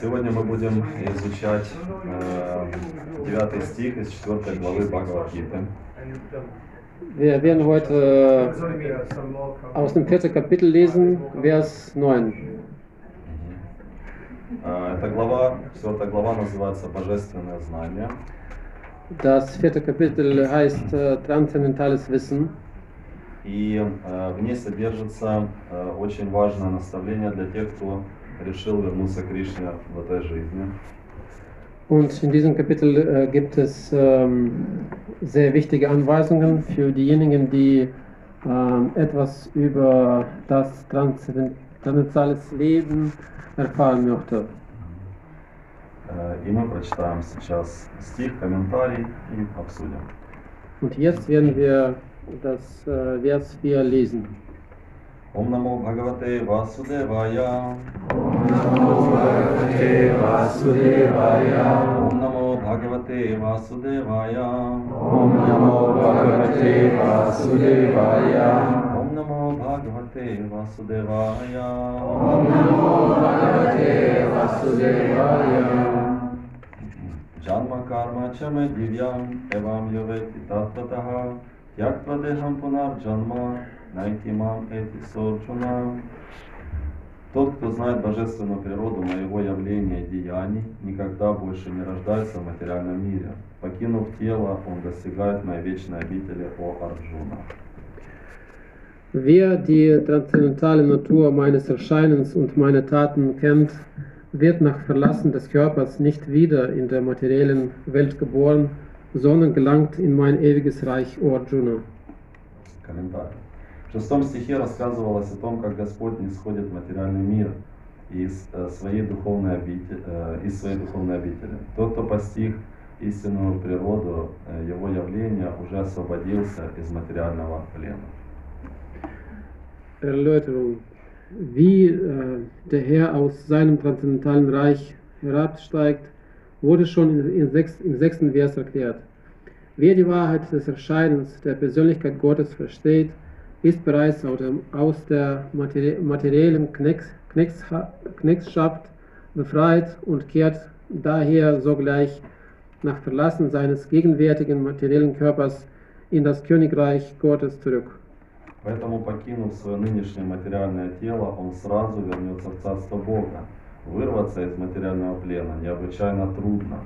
Сегодня мы будем изучать э, 9 стих из 4 главы Бхагавадгиты. Wir werden heute äh, aus dem vierten Kapitel lesen, Vers 9. Э, Эта глава, 4 глава называется «Божественное знание». Das vierte Kapitel heißt äh, Transzendentales Wissen. И э, в ней содержится э, очень важное наставление для тех, кто решил вернуться к Кришне в этой жизни. Und in diesem Kapitel äh, gibt es ähm, sehr wichtige Anweisungen für diejenigen, die ähm, etwas über das transzenden- transzendentales Leben erfahren möchten. Э, И мы прочитаем сейчас стих, комментарий и обсудим. Und jetzt werden wir das Vers 4 lesen. Om Namo Bhagavate Vasudevaya. Om Namo Bhagavate Vasudevaya. Om Namo Bhagavate Vasudevaya. Om Namo Bhagavate Vasudevaya. Om Namo Bhagavate Vasudevaya. Om Namo Bhagavate Vasudevaya. Janma Karma Chame Divyam Evam Yoveti yo таттатаха тяктвадехам пунар джанма найти мам эти сорчуна. Тот, кто знает божественную природу моего явления и деяний, никогда больше не рождается в материальном мире. Покинув тело, он достигает моей вечной обители О Арджуна. Wer die transzendentale Natur meines Erscheinens und meine Taten kennt, wird nach Verlassen des Körpers nicht wieder in der materiellen Welt geboren, sondern gelangt in mein ewiges Reich, O Arjuna. Комментарий. В шестом стихе рассказывалось о том, как Господь не сходит в материальный мир из э, своей духовной обители, э, из своей духовной обители. Тот, кто постиг истинную природу э, его явления, уже освободился из материального плена. Erläuterung. Wie äh, der Herr aus seinem transzendentalen Reich herabsteigt, wurde schon in, in sechs, im sechsten Vers erklärt. Wer die Wahrheit des Erscheinens der Persönlichkeit Gottes versteht, ist bereits aus, dem, aus der materi materiellen Knecks, Knecks, Knechtschaft befreit und kehrt daher sogleich nach Verlassen seines gegenwärtigen materiellen Körpers in das Königreich Gottes zurück. Поэтому, покинув свое нынешнее материальное тело, он сразу вернется в Царство Бога. Вырваться из материального плена необычайно трудно.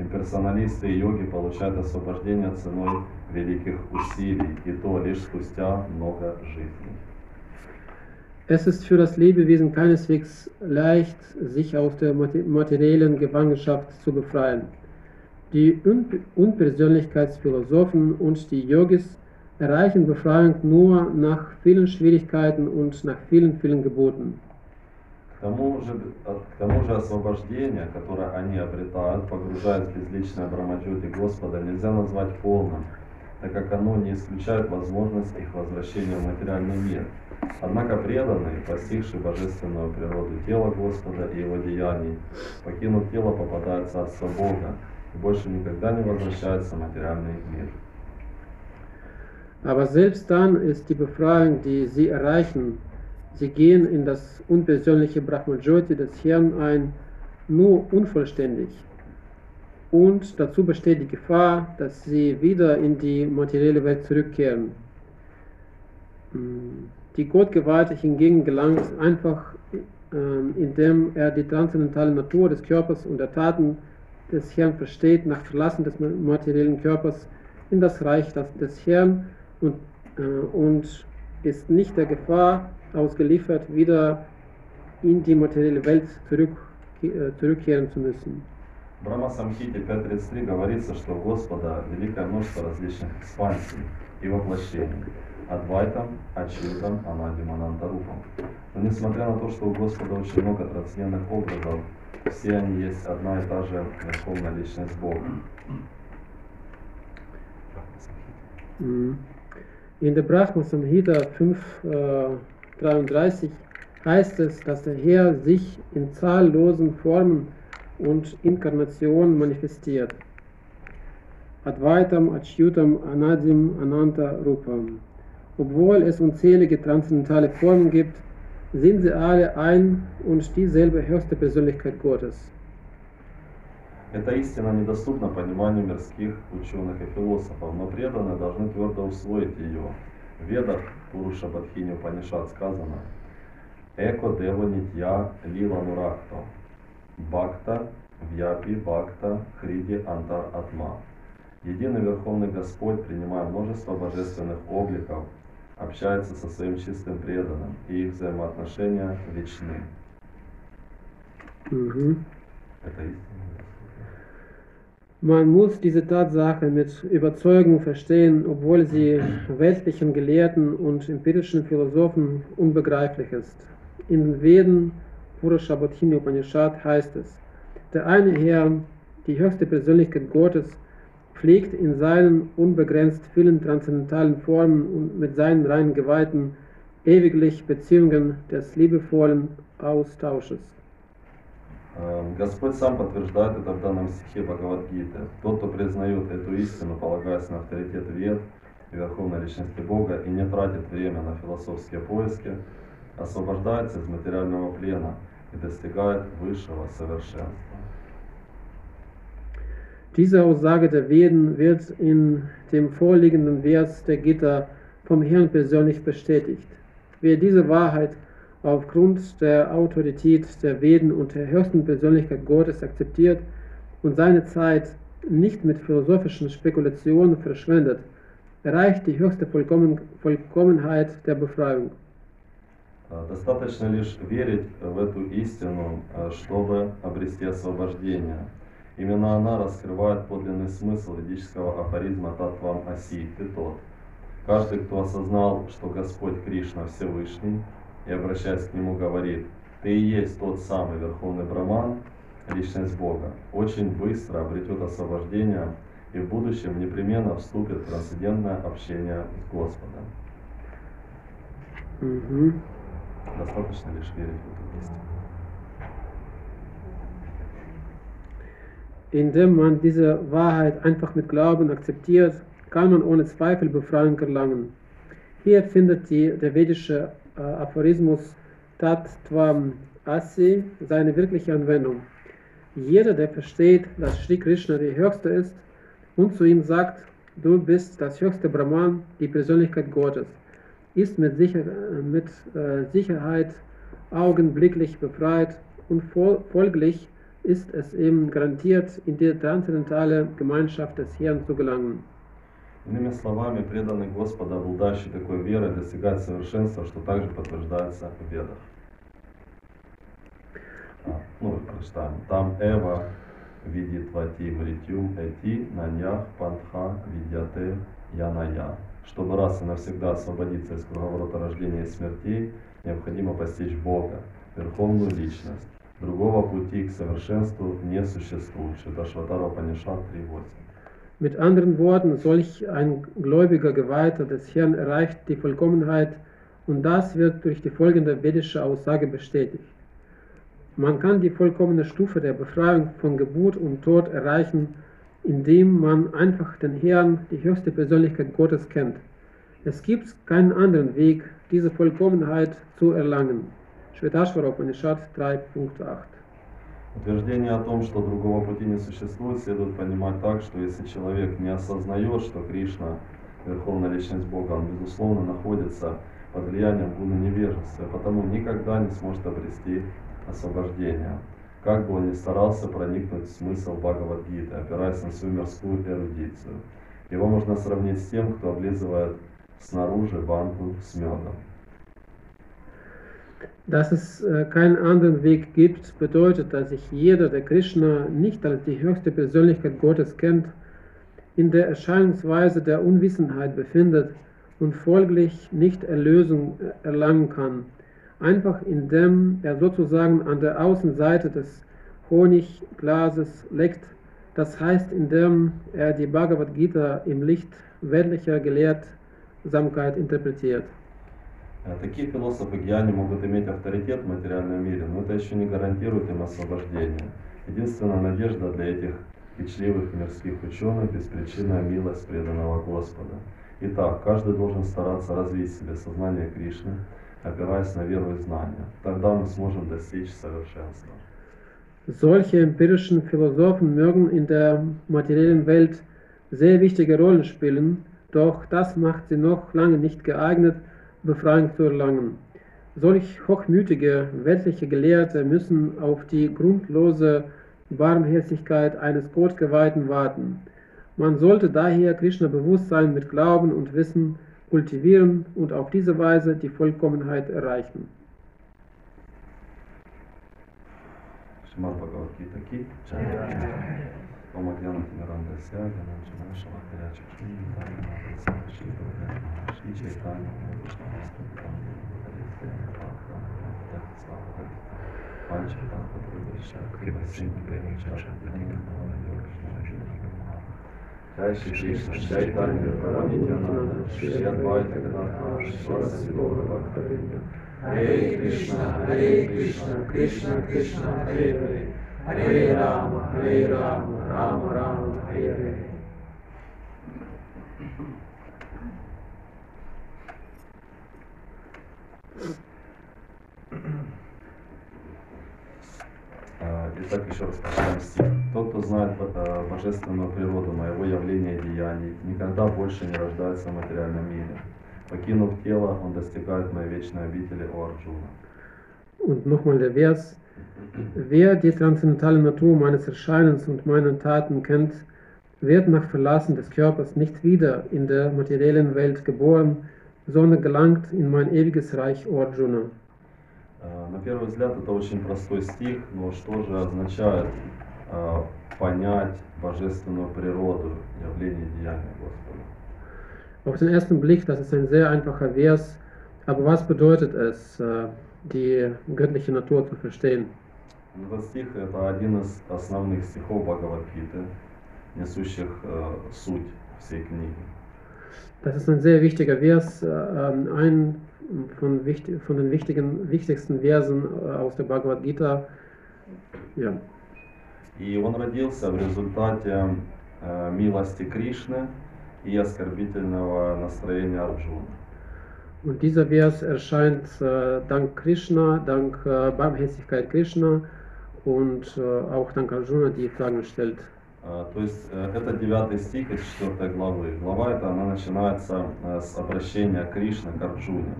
Имперсоналисты и йоги получают освобождение ценой великих усилий, и то лишь спустя много жизней. Es ist für das Lebewesen keineswegs leicht, sich aus der mate- materiellen Gefangenschaft zu befreien. Die Un- Unpersönlichkeitsphilosophen und die Yogis erreichen Befreiung nur nach vielen Schwierigkeiten und nach vielen, vielen Geboten. К тому, же, к тому же освобождение, которое они обретают, погружаясь в безличное Брамаджоти Господа, нельзя назвать полным, так как оно не исключает возможность их возвращения в материальный мир. Однако преданные, постигшие божественную природу тела Господа и его деяний, покинув тело, попадают в Царство Бога и больше никогда не возвращаются в материальный мир. Aber selbst dann ist die Befreiung, die sie erreichen, sie gehen in das unpersönliche Brahmajoti des Herrn ein, nur unvollständig. Und dazu besteht die Gefahr, dass sie wieder in die materielle Welt zurückkehren. Mm, Die Gottgeweihte hingegen gelangt einfach, ähm, indem er die transzendentale Natur des Körpers und der Taten des Herrn versteht, nach Verlassen des materiellen Körpers in das Reich des- des Herrn und, äh, und ist nicht der Gefahr ausgeliefert, wieder in die materielle Welt zurück, äh, zurückkehren zu müssen. В Брахма Самхите 5.33 говорится, что у Господа великое множество различных экспансий и воплощений. Адвайтам, Ачютам, Анадим, Анантарупам. Но несмотря на то, что у Господа очень много трансцендентных образов, все они есть одна и та же Верховная Личность Бога. In der Brahma Samhita 5.33 heißt es, dass der Herr sich in zahllosen Formen und Inkarnationen manifestiert. Advaitam, Achyutam, Anadim, Ananta, Rupam. Obwohl es unzählige transzendentale Formen gibt, sind sie alle ein und dieselbe höchste Persönlichkeit Gottes. Эта истина недоступна пониманию мирских ученых и философов, но преданные должны твердо усвоить ее. Ведах Пуруша Бадхини Панишат сказано Эко Дева Нитья Лила Нуракто Бхакта Вьяпи Бхакта Хриди Антар Атма Единый Верховный Господь, принимая множество божественных обликов, общается со своим чистым преданным, и их взаимоотношения вечны. Mhm. Это истина. Man muss diese Tatsache mit Überzeugung verstehen, obwohl sie weltlichen Gelehrten und empirischen Philosophen unbegreiflich ist. In den Veden Purushabodhini Upanishad heißt es, der eine Herr, die höchste Persönlichkeit Gottes, pflegt in seinen unbegrenzt vielen transzendentalen Formen und mit seinen reinen Geweihten ewiglich Beziehungen des liebevollen Austausches. Э, Господь сам подтверждает это в данном стихе Бхагавадгиты. Тот, кто признает эту истину, полагаясь на авторитет вет и Верховной Личности Бога и не тратит время на философские поиски, освобождается из материального плена и достигает высшего совершенства. Diese Aussage der Veden wird in dem vorliegenden Vers der Gita vom Herrn persönlich bestätigt. Wer diese Wahrheit aufgrund der Autorität der Veden und der höchsten Persönlichkeit Gottes akzeptiert und seine Zeit nicht mit philosophischen Spekulationen verschwendet, erreicht die höchste Vollkommen Vollkommenheit der Befreiung. Э, Достаточно лишь верить в эту истину, э, чтобы обрести освобождение. Именно она раскрывает подлинный смысл ведического афоризма Татвам Аси, ты тот. Каждый, кто осознал, что Господь Кришна Всевышний, и обращаясь к Нему говорит, ты и есть тот самый Верховный Браман, Личность Бога, очень быстро обретет освобождение и в будущем непременно вступит в трансцендентное общение с Господом. Mhm. Достаточно лишь верить в эту истину. Indem man diese Wahrheit einfach mit Glauben akzeptiert, kann man ohne Zweifel Befreiung erlangen. Hier findet die, der vedische äh, Aphorismus Tattvam Asi seine wirkliche Anwendung. Jeder, der versteht, dass Sri Krishna der Höchste ist und zu ihm sagt, du bist das höchste Brahman, die Persönlichkeit Gottes, ist mit, sicher, mit äh, Sicherheit augenblicklich befreit und fol folglich ist es ihm garantiert, in die transzendentale Gemeinschaft des Herrn zu gelangen. Иными словами, преданный Господа, обладающий такой верой, достигает совершенства, что также подтверждается в Ведах. А, ну, прочитаем. Там Эва видит вати мритюм эти нанях пантха видяте яная. Чтобы раз и навсегда освободиться из круговорота рождения и смертей, необходимо постичь Бога, Верховную Личность. Другого пути к совершенству не существует. Шиташватара Панишат 3.8. Mit anderen Worten, solch ein gläubiger Geweihter des Herrn erreicht die Vollkommenheit und das wird durch die folgende vedische Aussage bestätigt. Man kann die vollkommene Stufe der Befreiung von Geburt und Tod erreichen, indem man einfach den Herrn, die höchste Persönlichkeit Gottes, kennt. Es gibt keinen anderen Weg, diese Vollkommenheit zu erlangen. Shvetashvara Upanishad 3.8 Утверждение о том, что другого пути не существует, следует понимать так, что если человек не осознает, что Кришна, Верховная Личность Бога, он, безусловно, находится под влиянием гуна невежества, потому никогда не сможет обрести освобождение. Как бы он ни старался проникнуть в смысл Бхагавадгиты, опираясь на свою мирскую эрудицию. Его можно сравнить с тем, кто облизывает снаружи банку с медом. Dass es äh, keinen anderen Weg gibt, bedeutet, dass sich jeder, der Krishna nicht als die höchste Persönlichkeit Gottes kennt, in der Erscheinungsweise der Unwissenheit befindet und folglich nicht Erlösung äh, erlangen kann, einfach indem er sozusagen an der Außenseite des Honigglases leckt, das heißt, indem er die Bhagavad Gita im Licht weltlicher Gelehrsamkeit interpretiert. Э, Такие философы гьяни могут иметь авторитет в материальном мире, но это еще не гарантирует им освобождение. Единственная надежда для этих кичливых мирских ученых – беспричинная милость преданного Господа. Итак, каждый должен стараться развить в себе сознание Кришны, опираясь на веру и знания. Тогда мы сможем достичь совершенства. Solche empirischen Philosophen mögen in der materiellen Welt sehr wichtige Rollen spielen, doch das macht sie noch lange nicht geeignet, Befreiung zu erlangen. Solch hochmütige weltliche Gelehrte müssen auf die grundlose Barmherzigkeit eines Gottgeweihten warten. Man sollte daher Krishna-Bewusstsein mit Glauben und Wissen kultivieren und auf diese Weise die Vollkommenheit erreichen. Shrimad Bhagavad Gita ki Omadyanati Narandasya Dhananjana Shamakaya Chakshi Dhanana Dhanasya Shiva Dhanana Shri Chaitanya Dhanasya Dhanana Dhanasya Dhanana Dhanasya Dhanasya Dhanasya Kıvasın beni çarşanlarına bağlıyor Jai Shri Krishna Chaitanya Paramidyananda Shri Advaita Gadadhar Swarasi Gaura Bhaktavinda Hare Krishna Hare Krishna Krishna Krishna Hare Hare Hare Rama, Hare Rama, Rama Rama, Hare Hare. А, Итак, еще раз прочитаем стих. Тот, кто знает э, божественную природу моего явления и деяний, никогда больше не рождается в материальном мире. Покинув тело, он достигает моей вечной обители у Арджуна. Und nochmal der Vers. Wer die transzendentale Natur meines Erscheinens und meiner Taten kennt, wird nach Verlassen des Körpers nicht wieder in der materiellen Welt geboren, sondern gelangt in mein ewiges Reich O Arjuna. Э, На первый взгляд это очень простой стих, но что же означает э, понять божественную природу явления и деяния Господа? Auf den ersten Blick, das ist ein sehr einfacher Vers, aber was bedeutet es, äh, die göttliche Natur zu verstehen? Этот стих это один из основных стихов Бхагавадгиты, несущих э, суть всей книги. Das ist ein sehr wichtiger Vers, äh, ähm, ein von, wichtig, von den wichtigen, wichtigsten Versen äh, aus der Bhagavad Gita. Ja. И он родился в результате э, милости Кришны и оскорбительного настроения Арджуна. Und dieser Vers erscheint äh, dank Krishna, dank äh, Barmherzigkeit Krishna und äh, auch dank Arjuna, die Fragen stellt. Э, То есть э, это девятый стих из четвертой главы. Глава эта, она начинается э, с обращения Кришны к Арджуне.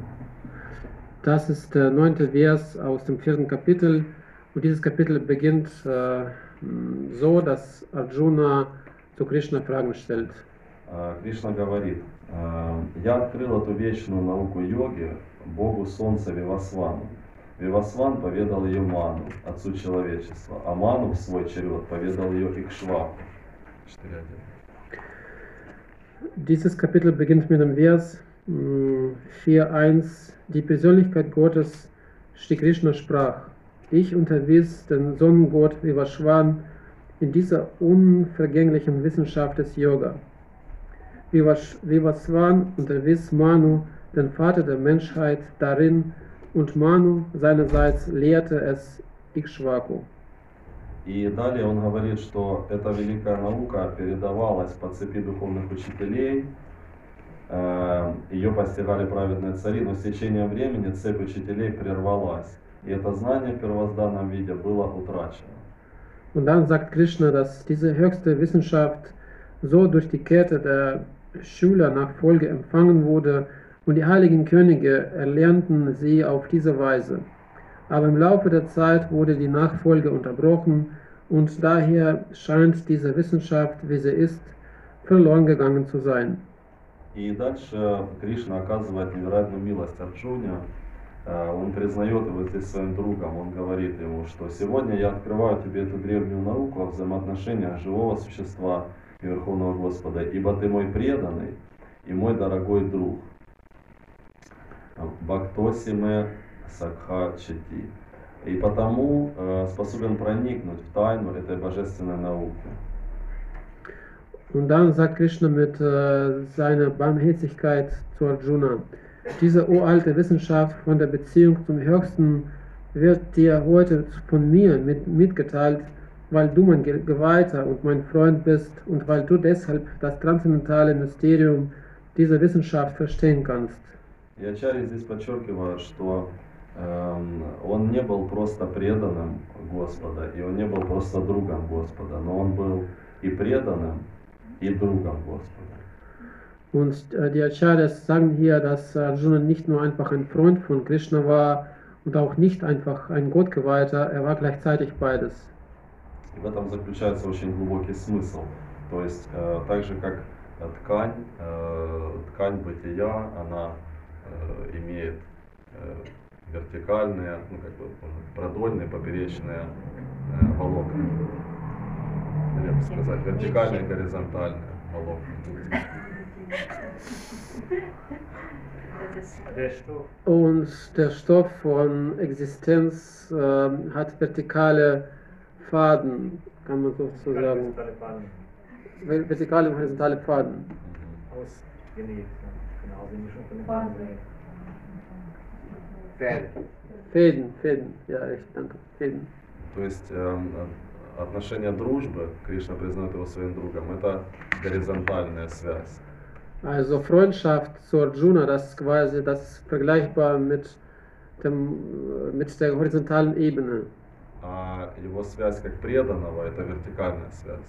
Das ist der neunte Vers aus dem vierten Kapitel. Und dieses Kapitel beginnt äh, mh, so, dass Arjuna zu Krishna Fragen stellt. Э, Кришна говорит, э, я открыл эту вечную науку йоги Богу Солнца Вивасвану. Вивасван поведал ее Ману, отцу человечества, а Ману в свой черед поведал ее Икшваку. 4.1. Dieses Kapitel beginnt mit dem Vers mh, 4.1. Die Persönlichkeit Gottes, Shri Krishna sprach, ich unterwies den Sonnengott Vivaswan in dieser unvergänglichen Wissenschaft des Yoga. Vivash- Vivaswan unterwies Manu, den Vater der Menschheit, darin und Manu seinerseits lehrte es Ikshvaku. И далее он говорит, что эта великая наука передавалась по цепи духовных учителей, э, ее постигали праведные цари, но с течением времени цепь учителей прервалась, и это знание в первозданном виде было утрачено. Und dann sagt Krishna, dass diese höchste Wissenschaft so durch die Kette der Schüler nach Folge empfangen wurde und die heiligen Könige erlernten sie auf diese Weise. Aber im Laufe der Zeit wurde die Nachfolge unterbrochen und daher scheint diese Wissenschaft, wie sie ist, verloren gegangen zu sein. И дальше Кришна оказывает невероятную милость Арджуне. Э, Он признает его здесь своим другом. Он говорит ему, что сегодня я открываю тебе эту древнюю науку о взаимоотношениях живого существа и Верховного Господа, ибо ты мой преданный и мой дорогой друг. Бхактосиме Сакха Чати. И потому э, способен проникнуть в тайну этой божественной науки. Und dann sagt Krishna mit äh, seiner Barmherzigkeit zu Arjuna, diese uralte Wissenschaft von der Beziehung zum Höchsten wird dir heute von mir mit, mitgeteilt, weil du mein Ge- Geweihter und mein Freund bist und weil du deshalb das transzendentale Mysterium dieser Wissenschaft verstehen kannst. И Ачарьи здесь подчеркивают, что эм, он не был просто преданным Господа, и он не был просто другом Господа, но он был и преданным, и другом Господа. Und äh, die Acharyas sagen hier, dass Arjuna nicht nur einfach ein Freund von Krishna war und auch nicht einfach ein Gottgeweihter, er war gleichzeitig beides. И в этом заключается очень глубокий смысл. То есть, э, так же как э, ткань, э, ткань бытия, она э, имеет э, вертикальные, ну как бы продольные, поперечные э, волокна. Или бы сказать, вертикальные, горизонтальные волокна. Und der Stoff von Existenz ähm, hat vertikale Faden, kann man sozusagen. Taliban Ver- Vertikale und horizontale Faden. Мгм. ausgenäht. Genau, sind die schon von den Faden. Faden genäht. Фäden. Fäden, Fäden, ja, echt, danke. Fäden. То есть эм, э, отношения дружбы, Кришна признает его своим другом, это горизонтальная связь. Also Freundschaft zu Arjuna, das ist quasi das ist vergleichbar mit, dem, äh, mit der horizontalen Ebene. А его связь как преданного это вертикальная связь.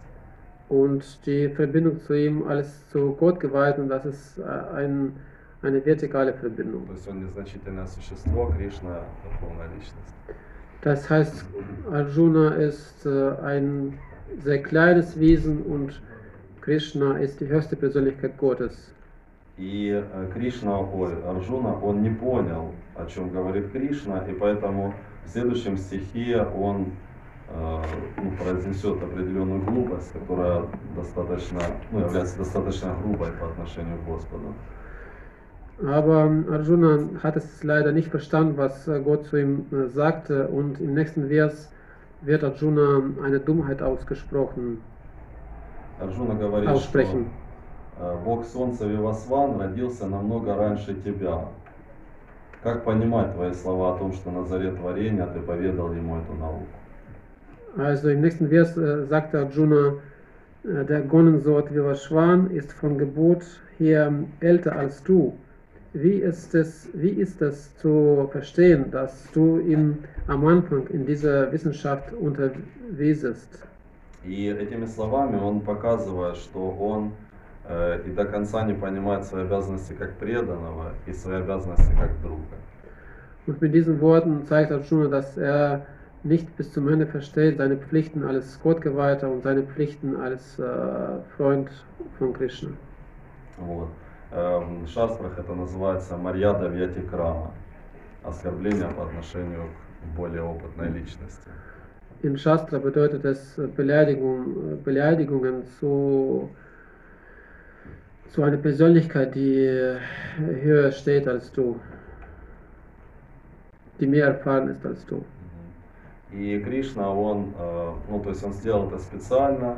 Und die Verbindung zu ihm als zu Gott geweihten, das ist äh, ein, eine vertikale Verbindung. То есть он незначительное существо, Кришна духовная личность. Das heißt, Arjuna ist äh, ein sehr kleines Wesen und Krishna ist die höchste Persönlichkeit Gottes. И э, Кришна, ой, Арджуна, он не понял, о чем говорит Кришна, и поэтому в следующем стихе он э, ну, произнесет определенную глупость, которая достаточно, ну, является достаточно грубой по отношению к Господу. Aber Arjuna hat es leider nicht verstanden, was Gott zu ihm äh, sagte und im nächsten Vers wird Arjuna eine Dummheit ausgesprochen, Арджуна говорит, что aussprechen. э, Бог Солнца Вивасван родился намного раньше тебя. Как понимать твои слова о том, что на заре творения ты поведал ему эту науку? Also im nächsten Vers äh, sagte Arjuna, äh, der Gonnensort Vivashwan ist von Geburt her älter als du. Wie ist, es, wie ist es zu verstehen, dass du ihn am Anfang in dieser Wissenschaft unterwiesest? И этими словами он показывает, что он э, и до конца не понимает свои обязанности как преданного и свои обязанности как друга. Und mit diesen Worten zeigt Arjuna, dass er nicht bis zum Ende versteht seine Pflichten als Gottgeweihter und seine Pflichten als äh, Freund von Krishna. Вот. Э, В шастрах это называется Марьяда Вьятикрама, оскорбление по отношению к более опытной личности. In Shastra bedeutet es äh, Beleidigung, äh, Beleidigungen zu, zu einer Persönlichkeit, die äh, höher steht als du, die mehr erfahren ist als du. И Кришна, он, э, ну, то есть он сделал это специально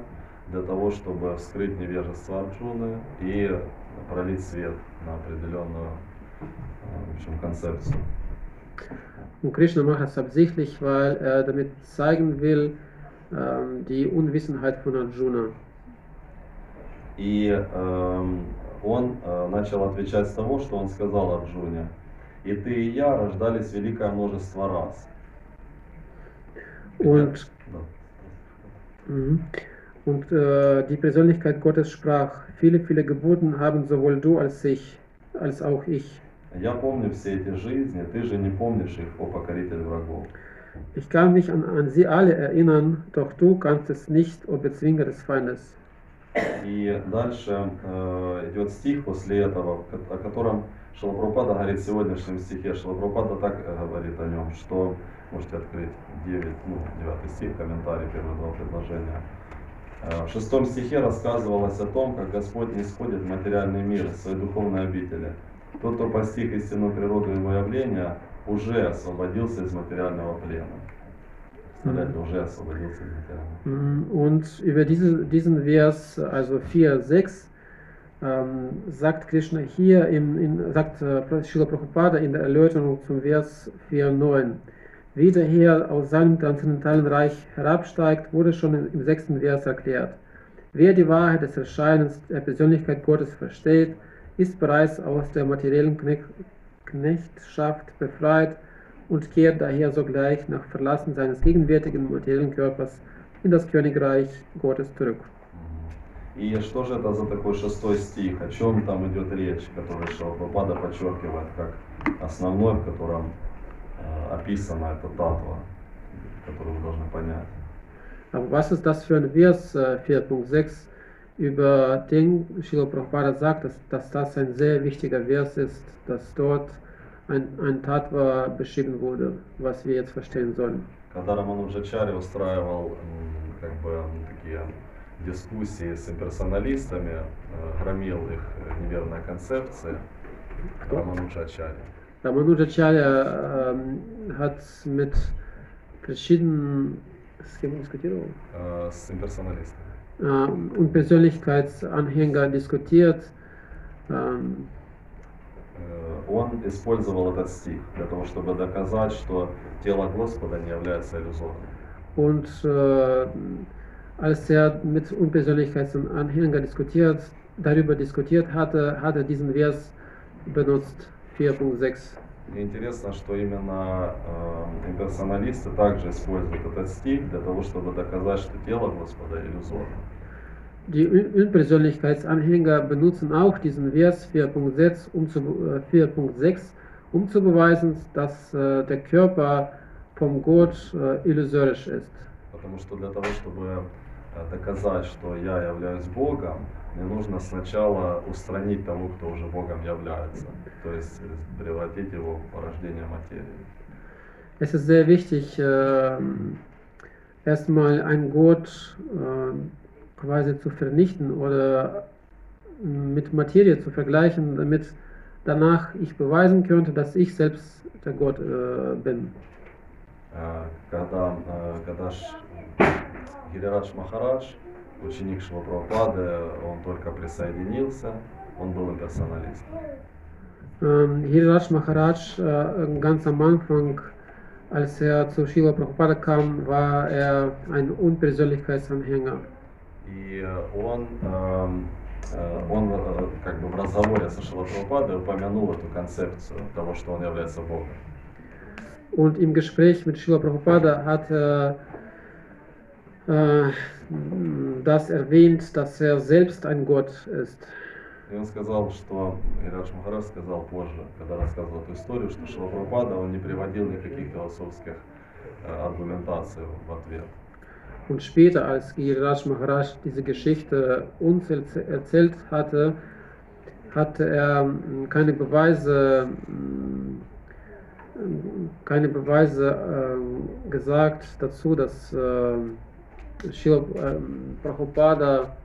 для того, чтобы вскрыть невежество Арджуны и пролить свет на определенную э, в общем, концепцию. Und Krishna macht das absichtlich, weil er damit zeigen will, ähm, die Unwissenheit von Arjuna. И эм, он э, начал отвечать с того, что он сказал Арджуне. И ты и я рождались великое множество раз. Und, mhm. und äh, die Persönlichkeit Gottes sprach, viele, viele Geburten haben sowohl du als ich, als auch ich. Я помню все эти жизни, ты же не помнишь их, о покоритель врагов. Ich kann mich an, an sie alle erinnern, doch du kannst es nicht, o Bezwinger des Feindes. И дальше э, идет стих после этого, о котором Шилапрапада говорит в сегодняшнем стихе. Шилапрапада так э, говорит о нем, что можете открыть 9, ну, 9 стих, комментарий, первые два предложения. Э, В шестом стихе рассказывалось о том, как Господь не исходит в материальный мир из своей духовной обители. Тот, кто постиг истинную природу его явления, уже освободился из материального плена. Und über diese, diesen Vers, also 4, 6, ähm, sagt Krishna hier, im, in, sagt äh, Srila Prabhupada in der Erläuterung zum Vers 4, 9. Wie der Herr aus seinem transzendentalen Reich herabsteigt, wurde schon im, im sechsten Vers erklärt. Wer die Wahrheit des Erscheinens der Persönlichkeit Gottes versteht, ist bereits aus der materiellen Knecht, Knechtschaft befreit und kehrt daher sogleich nach Verlassen seines gegenwärtigen materiellen Körpers in das Königreich Gottes zurück. И что же это за такой шестой стих? О чем там идет речь, который Шилапрапада подчеркивает как основной, в котором э, описана эта татва, которую вы должны понять? Aber was ist das für ein Vers äh, 4.6, über den Srila Prabhupada sagt, dass, dass das ein sehr wichtiger Vers ist, dass dort ein, ein Tattva beschrieben wurde, was wir jetzt verstehen sollen. Когда Рамануджачари устраивал м, как бы м, такие дискуссии с имперсоналистами, э, громил их э, неверные концепции, Кто? Рамануджачари. Ramanujacharya ähm, hat mit verschiedenen с кем он diskutiert? э, с имперсоналистами. Äh, und Persönlichkeitsanhänger diskutiert. Ähm, Э, Он использовал этот стих для того, чтобы доказать, что тело Господа не является иллюзорным. Und äh, als er mit Unpersönlichkeitsanhängern diskutiert, darüber diskutiert hatte, hat er diesen Vers benutzt, 4.6. И интересно, что именно э, имперсоналисты также используют этот стих для того, чтобы доказать, что тело Господа иллюзорно. Die Un- Unpersönlichkeitsanhänger benutzen auch diesen Vers 4.6, um zu, äh, 4.6, um zu beweisen, dass äh, der Körper vom Gott äh, illusorisch ist. Потому что для того, чтобы э, доказать, что я являюсь Богом, мне нужно сначала устранить того, кто уже Богом является. То есть э, превратить его в порождение материи. Es ist sehr wichtig, äh, erstmal einen Gott äh, quasi zu vernichten oder mit Materie zu vergleichen, damit danach ich beweisen könnte, dass ich selbst der Gott äh, bin. Э, Когда, э, когда Ш- Гирирадж Махарадж, ученик Шилапрапады, он только присоединился, он был имперсоналистом. Ähm, Hiriraj Maharaj, äh, ganz am Anfang, als er zu Srila Prabhupada kam, war er ein Unpersönlichkeitsanhänger. И э, он, эм, э, он э, как бы в разговоре со Шилапрападой упомянул эту концепцию того, что он является Богом. Und im Gespräch mit Srila Prabhupada hat er äh, das erwähnt, dass er selbst ein Gott ist. И он сказал, что, Ирадж сказал позже, когда рассказывал эту историю, что Шилапрапада, он не приводил никаких философских аргументаций в ответ. Und später, als Giriraj Maharaj diese Geschichte uns erz- erzählt hatte, hatte er mm, keine Beweise, mm, keine Beweise ähm, gesagt dazu, dass ähm, Srila ähm, Prabhupada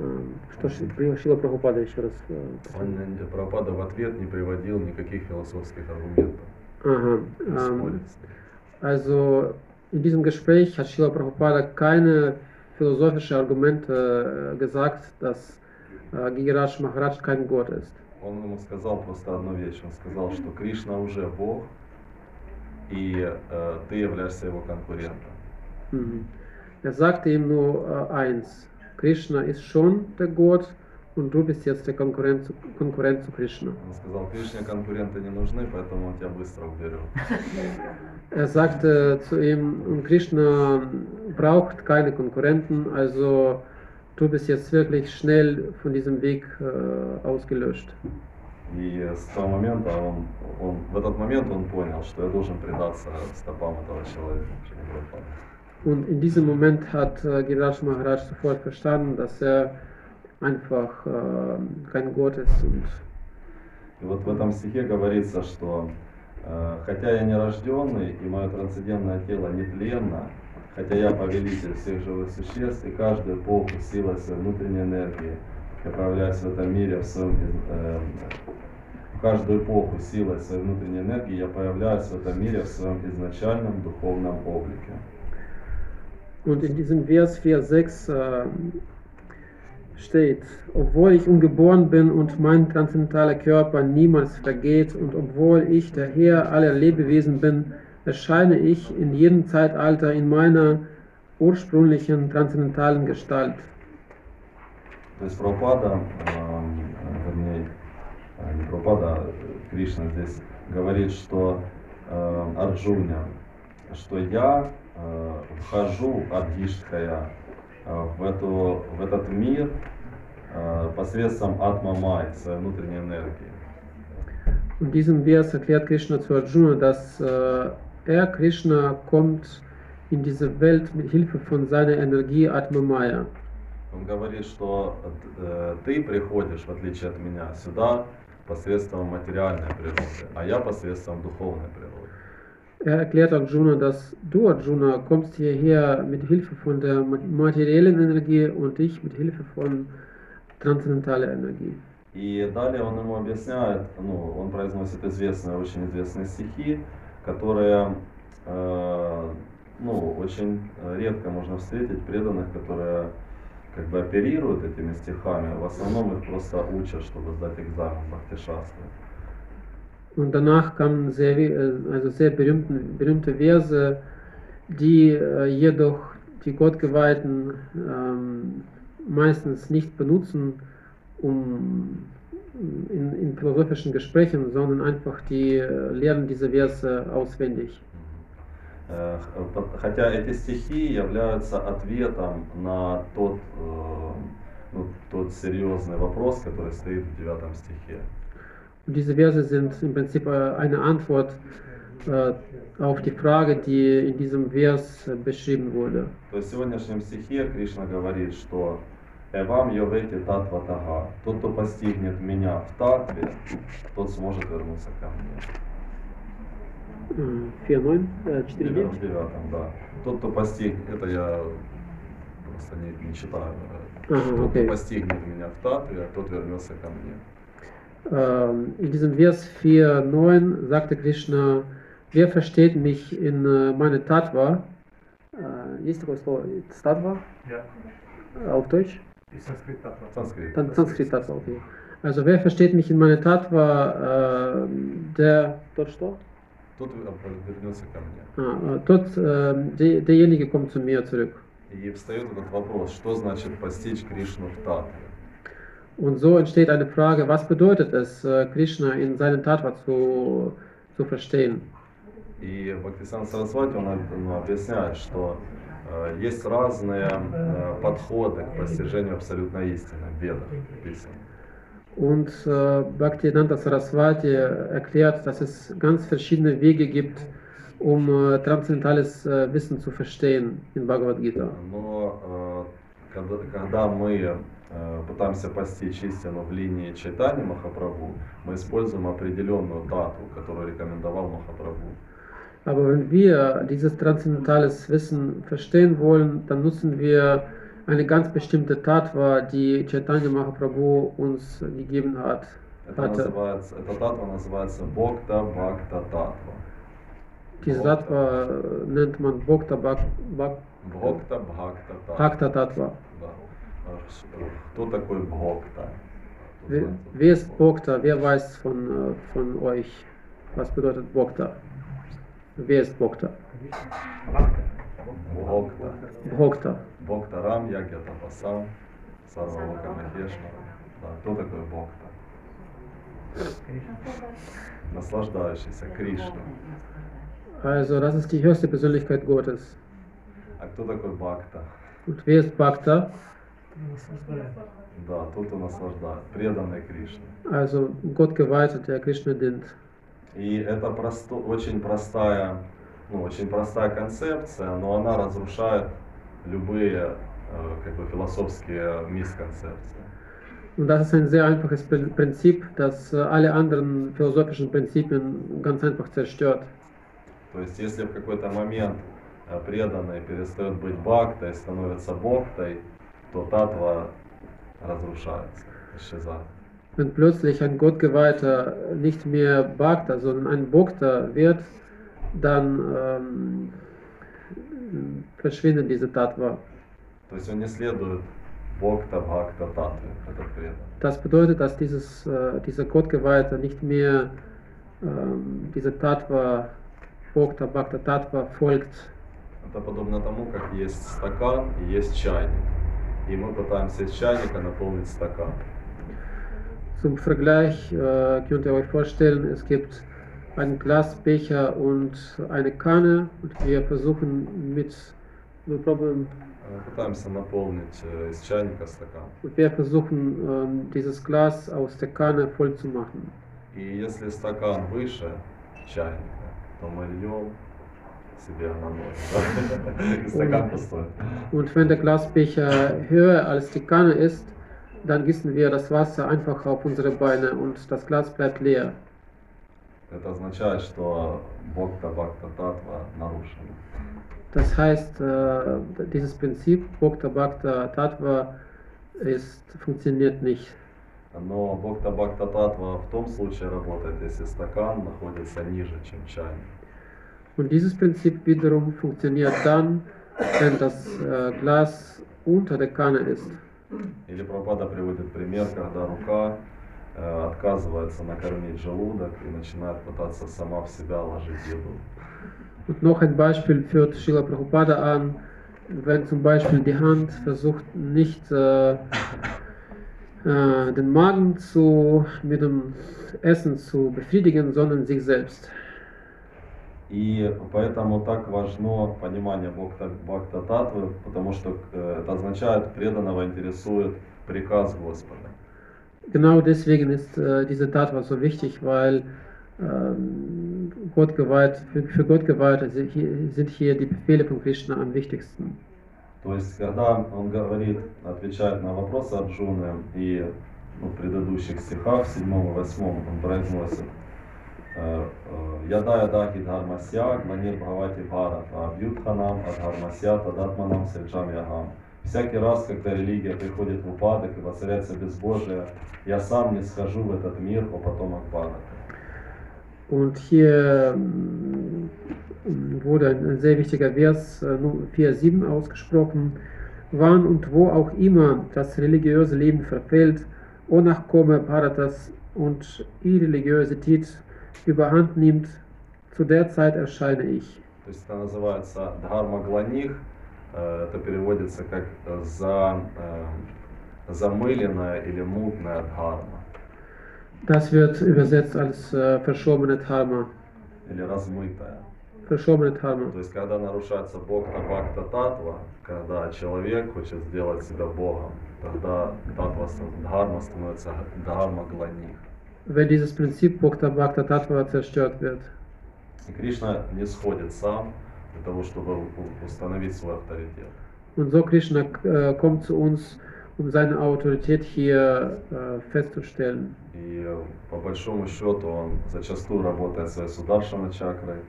ähm, что Шри- Шрила Прабхупада еще раз? э, Он, э, Прабхупада в ответ не приводил никаких философских аргументов. Aha, не ähm, спорить. Also in diesem Gespräch hat Srila Prabhupada keine philosophischen Argumente äh, gesagt, dass äh, Giriraj Maharaj kein Gott ist. Он ему сказал просто одну вещь. Он сказал, что Кришна уже Бог, и э, ты являешься его конкурентом. Mhm. Er sagte ihm nur äh, eins, Krishna ist schon der Gott und du bist jetzt der Konkurrent zu, Konkurrent zu Krishna. Он сказал, Кришне конкуренты не нужны, поэтому он тебя быстро уберет. Er sagte zu ihm, und Krishna braucht keine Konkurrenten, also du bist jetzt wirklich schnell von diesem Weg äh, ausgelöscht. И с того момента он, он, в этот момент он понял, что я должен предаться стопам этого человека. Шри Прабхупады. Und in diesem Moment hat äh, Giriraj Maharaj sofort verstanden, dass er einfach äh, kein Gott ist. Und И вот в этом стихе говорится, что э, хотя я не рожденный, и мое трансцендентное тело нетленно, хотя я повелитель всех живых существ, и каждую эпоху силой своей внутренней энергии, я появляюсь в этом мире в своем, э, в каждую эпоху силой своей внутренней энергии, я появляюсь в этом мире в своем изначальном духовном облике. Und in diesem Vers 4,6 äh, steht, obwohl ich ungeboren bin und mein transzendentaler Körper niemals vergeht und obwohl ich der Herr aller Lebewesen bin, erscheine ich in jedem Zeitalter in meiner ursprünglichen transzendentalen Gestalt. То есть Прабхупада, эм, вернее, э, не Прабхупада, а Кришна здесь говорит, что э, Арджуне, что я э, вхожу, Адгиштхая, э, в, эту, в этот мир э, посредством Атма Май, своей внутренней энергии. In diesem Vers erklärt Krishna zu Arjuna, dass äh, er, Krishna, kommt in diese Welt mit Hilfe von seiner Energie Atma Maya. Он говорит, что э, ты приходишь, в отличие от меня, сюда посредством материальной природы, а я посредством духовной природы. Er erklärt Arjuna, dass du, Arjuna, kommst hierher mit Hilfe von der ma- materiellen Energie und ich mit Hilfe von transzendentaler Energie. И далее он ему объясняет, ну, он произносит известные, очень известные стихи, которые, э, ну, очень редко можно встретить преданных, которые как бы оперируют этими стихами. В основном их просто учат, чтобы сдать экзамен в Бхактишастре. Und danach kamen sehr, we- äh, also sehr berühmten, berühmte Verse, die äh, jedoch die Gottgeweihten ähm, meistens nicht benutzen, um in, in philosophischen Gesprächen, sondern einfach die äh, lernen diese Verse auswendig. Э, х- по- Хотя эти стихи являются ответом на тот, э, ну, тот серьезный вопрос, который стоит в девятом стихе. Diese Verse sind im Prinzip äh, eine Antwort äh, auf die Frage, die in diesem Vers äh, beschrieben wurde. То есть в сегодняшнем стихе Кришна говорит, что «Эвам йовети татва тага». Тот, кто постигнет меня в татве, тот сможет вернуться ко мне. Äh, 4.9, äh, В 4.9. девятом, в девятом, да. Тот, кто постиг, это я просто не, не читаю. э, Ага, Тот, окей. кто постигнет меня в татве, тот вернется ко мне. Ähm, in diesem Vers 4.9 sagte Krishna, wer versteht mich in äh, meine Tattva? Äh, есть такое слово? Tattva? Ja, Auf Deutsch? и санскрит татва. Санскрит. Dann Sanskrit Tattva, okay. Also wer versteht mich in meine Tattva, äh, der dort что? Тот вер- вернется ко мне. Ah, äh, dort, äh, der, derjenige kommt zu mir zurück. И встает этот вопрос, что значит постичь Кришну в татве? Und so entsteht eine Frage, was bedeutet es, äh, Krishna in seinem Tattva zu, zu verstehen? И Бхактисан Сарасвати он об- ну, объясняет, что э, есть разные э, подходы к постижению абсолютной истины в Ведах написано. Und äh, Bhaktivedanta Saraswati erklärt, dass es ganz verschiedene Wege gibt, um äh, transzendentales äh, Wissen zu verstehen in Bhagavad Gita. Но э, когда, когда мы э, пытаемся постичь истину в линии читания Махапрабху, мы используем определенную дату, которую рекомендовал Махапрабху. Aber wenn wir dieses transzendentales Wissen verstehen wollen, dann nutzen wir eine ganz bestimmte Tattva, die Chaitanya Mahaprabhu uns gegeben hat. Это называется, эта дата называется Бхакта Бхакта Татва. Diese Tattva äh, nennt man Bhakta Татва. Bhakta Tattva. Да. А ш- Кто такой Бхокта? Кто Wer, знает? wer ist Bhakta? Wer weiß von, äh, von euch, was bedeutet Bhakta? Wer ist Bhakta? Бхокта. Bhakta. Бхокта Рам, Ягья Тапасам, Сарвалока Махешна. Да, кто такой Бхокта? Наслаждающийся Кришна. Also das ist die höchste Persönlichkeit Gottes. А кто такой Бхакта? Und wer ist Bhakta? Да, тот, кто наслаждает, преданный Кришне. Also Gottgeweihter, der Krishna dient. И это просто, очень простая, ну, очень простая концепция, но она разрушает любые э, как бы философские мисконцепции. Und das ist ein sehr einfaches Prin- Prinzip, das alle anderen philosophischen Prinzipien ganz einfach zerstört. То есть, если в какой-то момент э, преданный перестает быть бхактой и становится бхактой, то татва разрушается, исчезает. Wenn plötzlich ein Gottgeweihter nicht mehr Bhakta, sondern ein Bhakta wird, dann ähm, verschwindet diese Tattva. То есть он не следует бхакта бхакта татве, этот преданный. Das bedeutet, dass dieses, äh, dieser Gottgeweihte nicht mehr ähm, diese Tattva, Bhakta, Bhakta Tattva folgt. Это подобно тому, как есть стакан и есть чайник. и мы пытаемся из чайника наполнить стакан. Zum Vergleich äh, könnt ihr euch vorstellen, es gibt einen Glasbecher und eine Kanne und wir versuchen mit, wir probieren, Э, Пытаемся наполнить э, из чайника стакан. und wir versuchen ähm, dieses Glas aus der Kanne voll zu machen. И если стакан выше чайника, то мы льем себе на ноги. да? И стакан пустой. Und wenn der Glasbecher höher als die Kanne ist, dann gießen wir das Wasser einfach auf unsere Beine und das Glas bleibt leer. Это означает, что Бхакта Бхакта Татва нарушен. Das heißt, äh, dieses Prinzip Bhakta Bhakta Tattva ist, funktioniert nicht. Но Бхакта Бхакта Татва в том случае работает, если стакан находится ниже, чем чайник. Und dieses Prinzip wiederum funktioniert dann, wenn das äh, Glas unter der Kanne ist. Или Прабхупада приводит пример, когда рука э, отказывается накормить желудок и начинает пытаться сама в себя ложить еду. Und noch ein Beispiel führt Srila Prabhupada an, wenn zum Beispiel die Hand versucht nicht äh, äh, den Magen zu, mit dem Essen zu befriedigen, sondern sich selbst. И поэтому так важно понимание Бхакта, Татвы, потому что э, это означает, преданного интересует приказ Господа. Genau deswegen ist äh, diese Tattva so wichtig, weil ähm, Gott geweiht, für, für Gott Geweihte sind hier, sind hier die Befehle von Krishna am wichtigsten. То есть, когда он говорит, отвечает на вопросы Арджуны, и ну, в предыдущих стихах, в седьмом и восьмом, он произносит э, э, Яда яда хидхармасья, гманир бхавати бхарата, абьютханам, адхармасья, тадатманам, сриджам ягам. Всякий раз, когда религия приходит в упадок и воцаряется безбожие, я сам не схожу в этот мир, о потомок Бхарата. Und hier ähm, wurde ein, ein sehr wichtiger Vers, äh, Nu- 4.7 ausgesprochen. Wann und wo auch immer das religiöse Leben verfällt, O Nachkomme Bharatas und Irreligiosität überhand nimmt, zu der Zeit erscheine ich. То есть это называется Дхарма Гланих, э, это переводится как э, за, э, замыленная или мутная дхарма, Das wird übersetzt als äh, verschobene Dharma. или размытая. Verschobene Dharma. То есть когда нарушается Бхакта Бхакта Татва, когда человек хочет сделать себя Богом, тогда татва, дхарма становится Дхарма Гланих. Wenn dieses Prinzip Bhakta Bhakta Tattva zerstört wird. И Кришна не сходит сам для того, чтобы установить свой авторитет. Und so Krishna äh, kommt zu uns, um seine Autorität hier äh, festzustellen. И э, по большому счету он зачастую работает своей сударшана чакрой,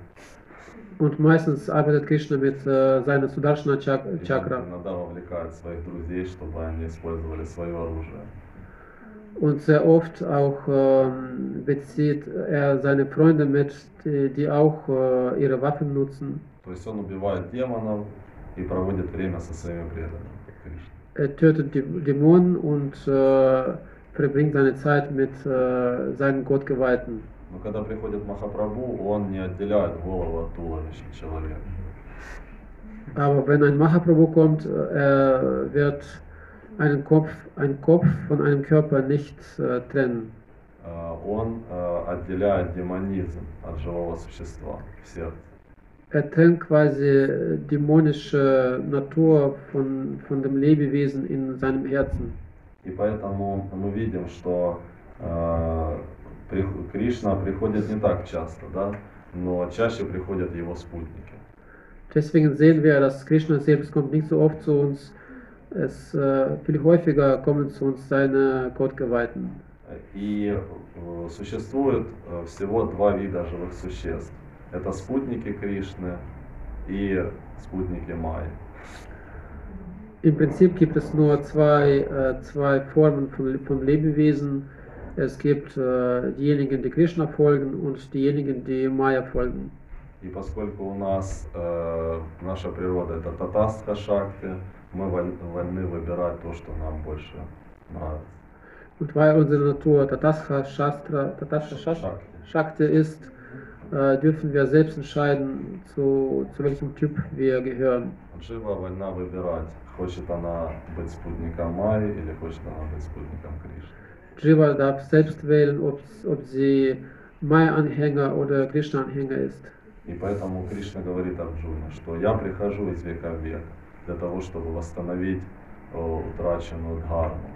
Und meistens arbeitet Krishna mit äh, seiner Sudarshana Chak и Chakra. иногда вовлекает своих друзей, чтобы они использовали свое оружие. Und sehr oft auch ähm, bezieht er seine Freunde mit, die, die auch äh, ihre Waffen nutzen. То есть он убивает демонов и проводит время со своими преданными. Кришна. Er tötet die Dämonen und äh, verbringt seine Zeit mit äh, seinen Gottgeweihten. Но когда приходит Махапрабху, он не отделяет голову от туловища человека. Aber wenn ein Mahaprabhu kommt, äh, er wird einen Kopf, einen Kopf von einem Körper nicht äh, trennen. А, Он э, отделяет демонизм от живого существа в сердце. Er trennt quasi dämonische Natur von, von dem Lebewesen in seinem Herzen. И поэтому мы видим, что э, при- Кришна приходит не так часто, да, но чаще приходят его спутники. Deswegen sehen wir, dass Krishna selbst kommt nicht so oft zu uns. Es äh, viel häufiger kommen zu uns seine Gottgeweihten. И э, существует э, всего два вида живых существ. Это спутники Кришны и спутники Майи. Im Prinzip gibt es nur zwei, äh, zwei Formen von, von Lebewesen. Es gibt äh, diejenigen, die Krishna folgen und diejenigen, die Maya folgen. И поскольку у нас э, наша природа это татастха шакти, мы воль- вольны выбирать то, что нам больше нравится. Und weil unsere Natur Tatascha Shastra, Tatascha Shastra. Shakti ist, äh, dürfen wir selbst entscheiden, zu, zu welchem Typ wir gehören. Джива вольна выбирать хочет она быть спутником Майи или хочет она быть спутником Кришны. Jiva darf selbst wählen, ob, ob sie Mai-Anhänger oder Krishna-Anhänger ist. И поэтому Кришна говорит Арджуне, что я прихожу из века в век для того, чтобы восстановить о, утраченную дхарму.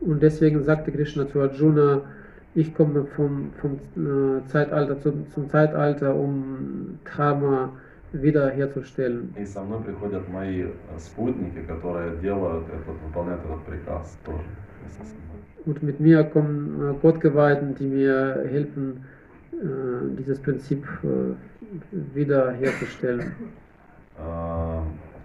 Und deswegen sagte Krishna zu Arjuna, ich komme vom, vom äh, Zeitalter zum, zum Zeitalter, um Dharma wiederherzustellen. И со мной приходят мои э, спутники, которые делают этот, выполняют этот приказ тоже. вместе со мной. Und mit mir kommen äh, Gottgeweihten, die mir helfen, äh, dieses Prinzip äh, wiederherzustellen.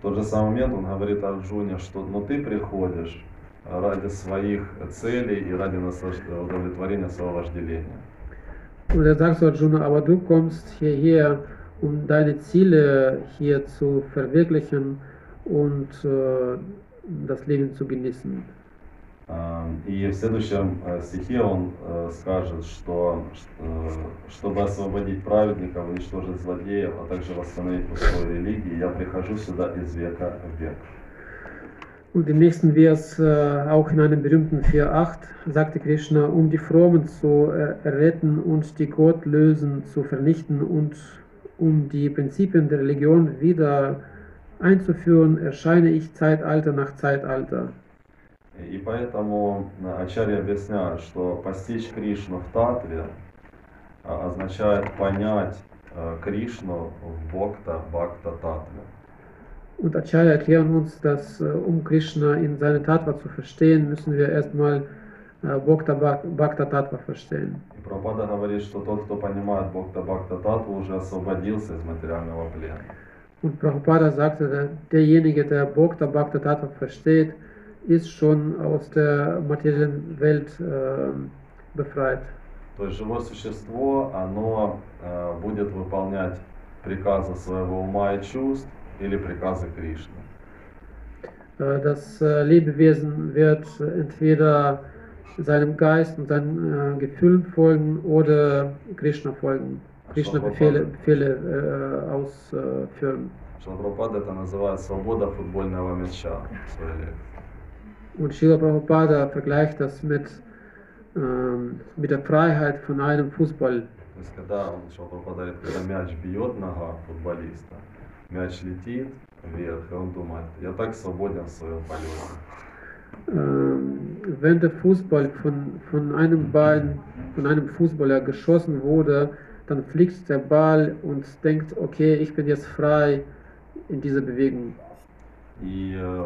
Тот же самый момент он говорит Арджуне, что но ты приходишь ради своих целей и ради удовлетворения своего вожделения. Und er sagt zu Arjuna, aber du kommst hierher, um deine Ziele hier zu verwirklichen und äh, das Leben zu genießen. А, И в следующем э, стихе он э, скажет, что э, чтобы освободить праведников, уничтожить злодеев, а также восстановить устой религии, я прихожу сюда из века в век. Und im nächsten Vers, äh, auch in einem berühmten 4.8, sagte Krishna, um die Frommen zu äh, erretten und die Gottlösen zu vernichten und um die Prinzipien der Religion wieder einzuführen, erscheine ich Zeitalter nach Zeitalter. И поэтому э, Ачарья объясняет, что постичь Кришну в Татве а, означает понять э, Кришну в Бхакта Бхакта Татве. Und Acharya erklären uns, dass um Krishna in seine Tattva zu verstehen, müssen wir erstmal Bhakta Bhak- Bhakta Tattva verstehen. И Прабхупада говорит, что тот, кто понимает Бхакта Бхакта Татву, уже освободился из материального плена. Und Prabhupada sagte, der- derjenige, der Bhakta Bhakta Tattva versteht, ist schon aus der materiellen Welt äh, befreit. То есть живое существо, оно э, будет выполнять приказы своего ума и чувств или приказы Кришны. Äh, das äh, Lebewesen wird entweder seinem Geist und seinen äh, Gefühlen folgen oder Krishna folgen. Krishna Befehle, Befehle äh, ausführen. Шилапрапада это называет свобода футбольного мяча в своей лекции. Und Srila Prabhupada vergleicht das mit, ähm, mit der Freiheit von einem Fußball. То есть когда он Шилапрапада говорит, когда мяч бьет нога футболиста, мяч летит вверх, и он думает, я так свободен в своем полете. Ähm, wenn der Fußball von, von einem Bein, von einem Fußballer geschossen wurde, dann fliegt der Ball und denkt, okay, ich bin jetzt frei in dieser Bewegung. И э,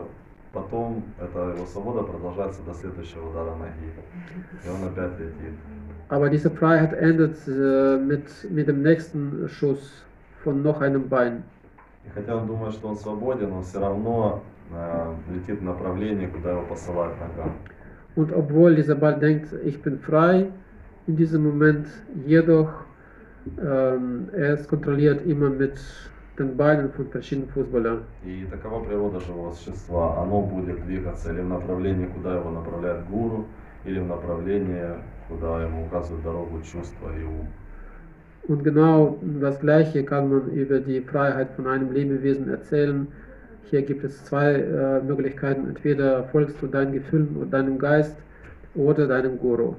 Потом эта его свобода продолжается до следующего удара ноги. И он опять летит. Aber diese Freiheit endet äh, mit, mit dem nächsten Schuss von noch einem Bein. И хотя он думает, что он свободен, он все равно э, летит в направлении, куда его посылает нога. Und obwohl dieser Ball denkt, ich bin frei in diesem Moment, jedoch ähm, er ist kontrolliert immer mit Beinen von verschiedenen Fußballern. И такова природа живого существа. Оно будет двигаться или в направлении, куда его направляет гуру, или в направлении, куда ему указывают дорогу чувства и ум. Und genau das Gleiche kann man über die Freiheit von einem Lebewesen erzählen. Hier gibt es zwei äh, Möglichkeiten. Entweder folgst du deinen Gefühlen und deinem Geist oder deinem Guru.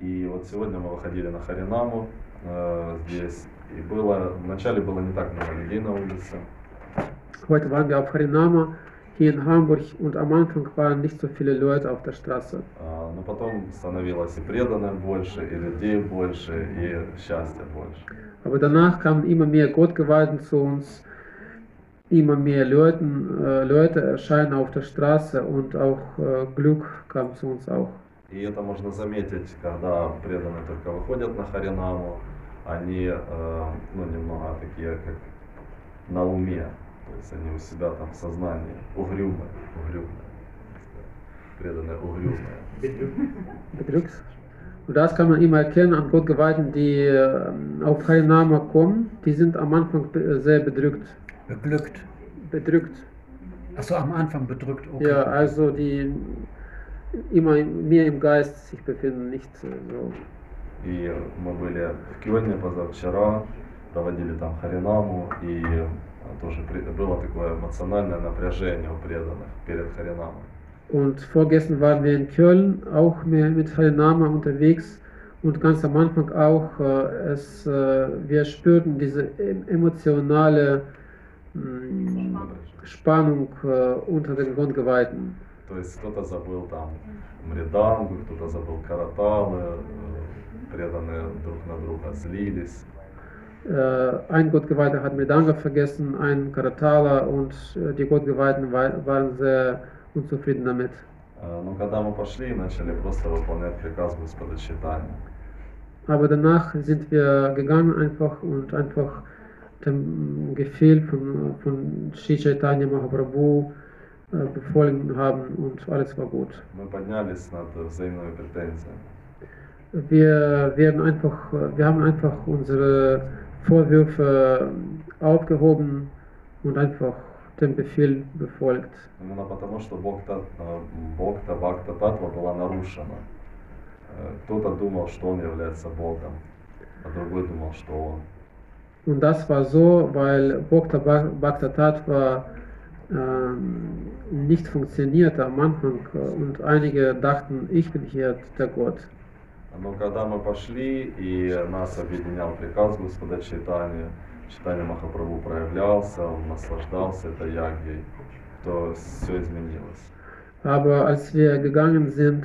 И вот сегодня мы выходили на Харинаму э, здесь, и было, вначале было не так много людей на улице, Heute waren wir auf Harinama hier in Hamburg und am Anfang waren nicht so viele Leute auf der Straße. А, но потом становилось и преданных больше, и людей больше, и счастья больше. Aber danach kamen immer mehr Gottgeweihten zu uns, immer mehr Leuten, äh, Leute erscheinen auf der Straße und auch äh, Glück kam zu uns auch. И это можно заметить, когда преданные только выходят на Харинаму, они э, ну, немного такие, как на уме, то есть они у себя там в сознании угрюмые, угрюмые, преданные угрюмые. Bedrückt. Und das kann man immer erkennen an Gottgeweihten, die äh, auf Harinama kommen. Die sind am Anfang be- sehr bedrückt. Beglückt. Bedrückt. Achso, am Anfang bedrückt. Okay. Ja, also die immer mehr im Geist sich befinden, nicht äh, so. И мы были в Кёльне позавчера, проводили там Харинаму, и а, тоже было такое эмоциональное напряжение у преданных перед Харинамом. Und vorgestern waren wir in Köln auch mit Harinama unterwegs und ganz am Anfang auch, äh, es, äh, wir spürten diese em- emotionale mh, Spannung äh, unter den Grundgeweihten. То есть кто-то забыл там мридангу, кто-то забыл караталы, э, преданные друг на друга злились. Äh, ein Gottgeweihter hat Mridanga vergessen, ein Karatala und äh, die Gottgeweihten wa- waren sehr unzufrieden damit. Э, Но когда мы пошли и начали просто выполнять приказ Господа Читания, Aber danach sind wir gegangen einfach und einfach dem Befehl von, von Sri Chaitanya Mahaprabhu äh, befolgen haben und alles war gut. мы поднялись над взаимными претензиями. Wir werden einfach, wir haben einfach unsere Vorwürfe aufgehoben und einfach den Befehl befolgt. Именно потому, что Бхакта, э, Бхакта Бхакта Татва была нарушена. Э, Кто-то думал, что он является Богом, а другой думал, что он. Und das war so, weil Bhakta Bhakta Tattva ähm, nicht funktionierte am Anfang äh, und einige dachten, ich bin hier der Gott. Но когда мы пошли, и нас объединял приказ Господа Чайтани, Читание Махапрабху проявлялся, он наслаждался этой ягьей, то все изменилось. Aber als wir gegangen sind,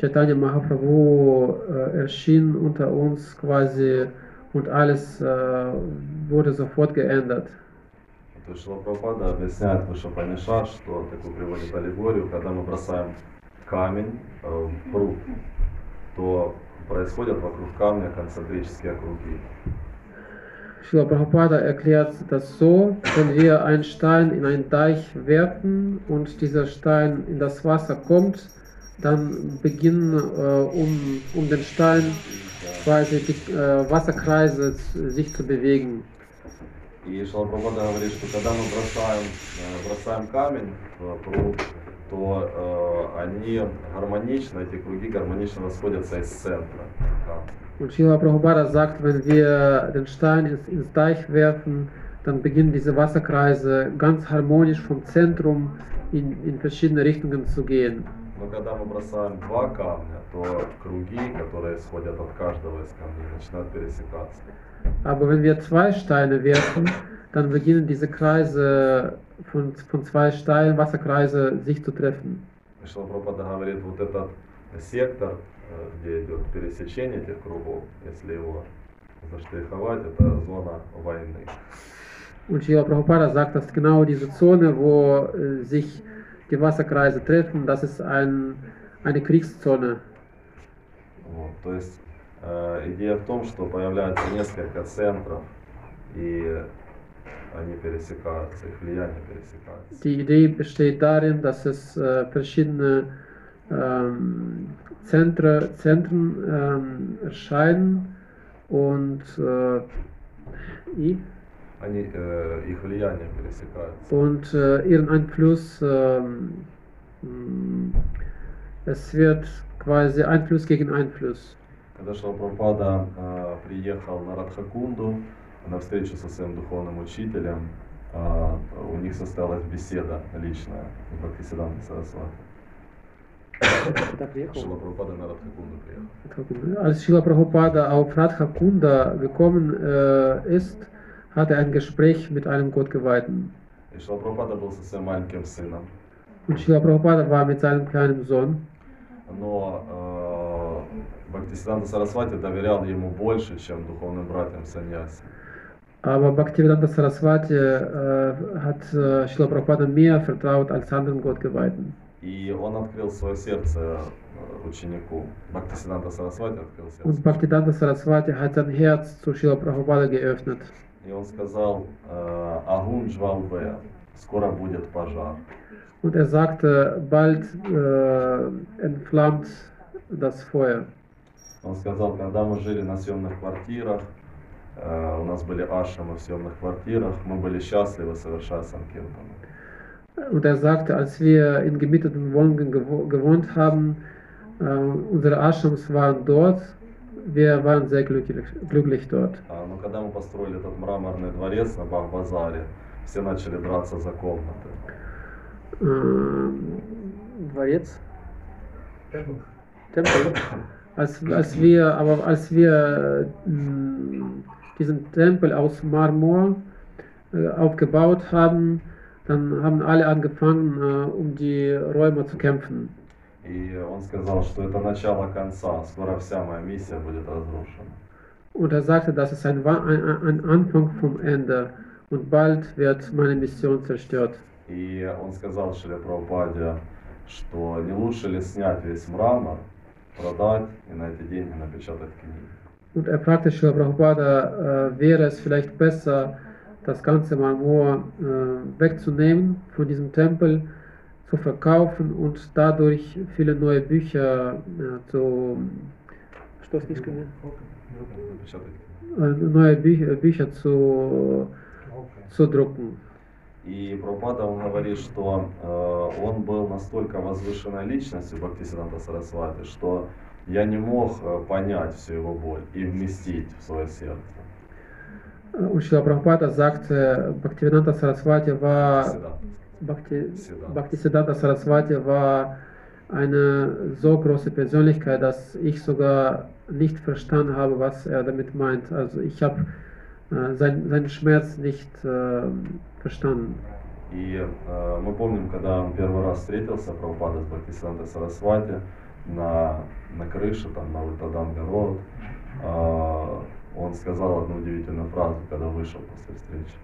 Chaitanya Mahaprabhu äh, erschien unter uns quasi und alles äh, wurde sofort geändert. То есть Шила Прабхупада объясняет Вишапанишар, что такую приводит аллегорию, когда мы бросаем камень э, в пруд, то происходят вокруг камня концентрические круги. Srila Prabhupada erklärt das so, wenn wir einen Stein in einen Deich werfen und dieser Stein in das Wasser kommt, dann beginnen äh, um, um den Stein quasi die äh, Wasserkreise z- sich zu bewegen. И Шила Прабхупада говорит, что когда мы бросаем, э, бросаем камень в пруд, то э, они гармонично, эти круги гармонично расходятся из центра камня. Und Srila Prabhupada sagt, wenn wir den Stein ins, ins Deich werfen, dann beginnen diese Wasserkreise ganz harmonisch vom Zentrum in, in verschiedene Richtungen zu gehen. Но когда мы бросаем два камня, то круги, которые исходят от каждого из камней, начинают пересекаться. Aber wenn wir zwei Steine werfen, dann beginnen diese Kreise von, von zwei Steinen, Wasserkreise, sich zu treffen. Шила Прабхупада говорит, вот этот сектор, э, где идет пересечение этих кругов, если его заштриховать, это зона войны. Und Srila Prabhupada sagt, dass genau diese Zone, wo äh, sich die Wasserkreise treffen, das ist ein, eine Kriegszone. Вот, то есть э, идея в том, что появляется несколько центров, и они пересекаются, их влияние пересекается. Die Idee besteht darin, dass es äh, verschiedene ähm, Zentre, Zentren ähm, erscheinen und äh, i- Они, э, их влияние пересекается. und äh, ihren Einfluss, ähm, mh, es wird quasi Einfluss gegen Einfluss. Когда Шилапрапада э, приехал на Радхакунду на встречу со своим духовным учителем, э, у них состоялась беседа личная в Бхактисиданта Сарасвати. Шилапрапада на Радхакунду приехал. Als Srila Prabhupada auf Radha Kunda gekommen äh, ist, hatte er ein Gespräch mit einem Gottgeweihten. И Шилапрапада был со своим маленьким сыном. Und Srila Prabhupada war mit seinem kleinen Sohn. Но э, Бхактисиданта Сарасвати доверял ему больше, чем духовным братьям саньяси. Aber Bhaktivedanta Saraswati äh, hat äh, Srila Prabhupada mehr vertraut als anderen Gottgeweihten. И он открыл свое сердце э, ученику. Бхактисиданта Сарасвати открыл сердце. Und Bhaktivedanta Saraswati hat sein Herz zu Srila Prabhupada geöffnet. И он сказал, э, Агун Джвалбе, скоро будет пожар. Und er sagte, bald äh, entflammt das Feuer. Он сказал, когда мы жили на съемных квартирах, э, у нас были ашрамы в съемных квартирах, мы были счастливы, совершая санкиртаны. Und er sagte, als wir in gemieteten Wohnungen gewo gewohnt haben, äh, unsere Ashrams waren dort, wir waren sehr glücklich, glücklich dort. А, Но когда мы построили этот мраморный дворец на Бах-базаре, все начали драться за комнаты. Äh, Дворец? Tempel. Als, als wir, aber als wir mh, diesen Tempel aus Marmor äh, aufgebaut haben, dann haben alle angefangen, äh, um die Räume zu kämpfen. И он сказал, что это начало конца, скоро вся моя миссия будет разрушена. Und er sagte, das ist ein, ein, ein Anfang vom Ende und bald wird meine Mission zerstört. И он сказал Шиле Прабхупаде, что не лучше ли снять весь мрамор, продать и на эти деньги напечатать книги. Und er fragte Srila Prabhupada, äh, wäre es vielleicht besser, das ganze Marmor äh, wegzunehmen von diesem Tempel, zu verkaufen und dadurch viele neue Bücher äh, zu Что с книжками? Напечатать книги. Äh, neue Bücher, Bücher zu, zu drucken. И Прабхупада, он говорит, что э, он был настолько возвышенной личностью Бхактисиданта Сарасвати, что я не мог э, понять всю его боль и вместить в свое сердце. Äh, Und Srila Prabhupada sagte, Bhaktivedanta Saraswati war. Bhakti, Siddhanta. Bhaktisiddhanta Saraswati war eine so große Persönlichkeit, dass ich sogar nicht verstanden habe, was er damit meint. Also ich habe äh, sein, seinen Schmerz nicht äh, verstanden. И э, мы помним, когда он первый раз встретился, Прабхупада с Бхактисидантой Сарасвати на, на крыше, там, на Ультаданга Роуд, э, он сказал одну удивительную фразу, когда вышел после встречи.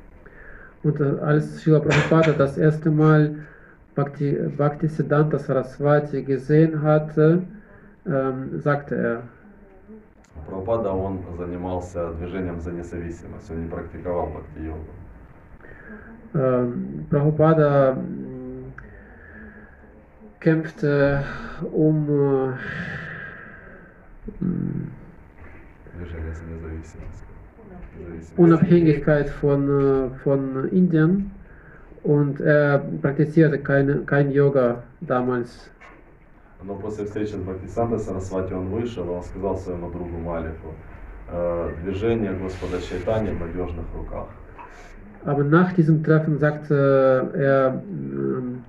Und äh, als Srila Prabhupada das erste Mal Bhakti, Bhaktisiddhanta Saraswati gesehen hatte, ähm, sagte er, Прабхупада, он занимался движением за независимость, он не практиковал бхакти-йогу. ähm, Prabhupada kämpfte um äh, mh, Движение за независимость. Независимость. Unabhängigkeit von, äh, von Indien und er praktizierte keine, kein Yoga damals. Но после встречи с Бхактисантой Сарасвати он вышел, и он сказал своему другу Малику, «Э, движение Господа Чайтани в надежных руках. Aber nach diesem Treffen sagte er, ähm,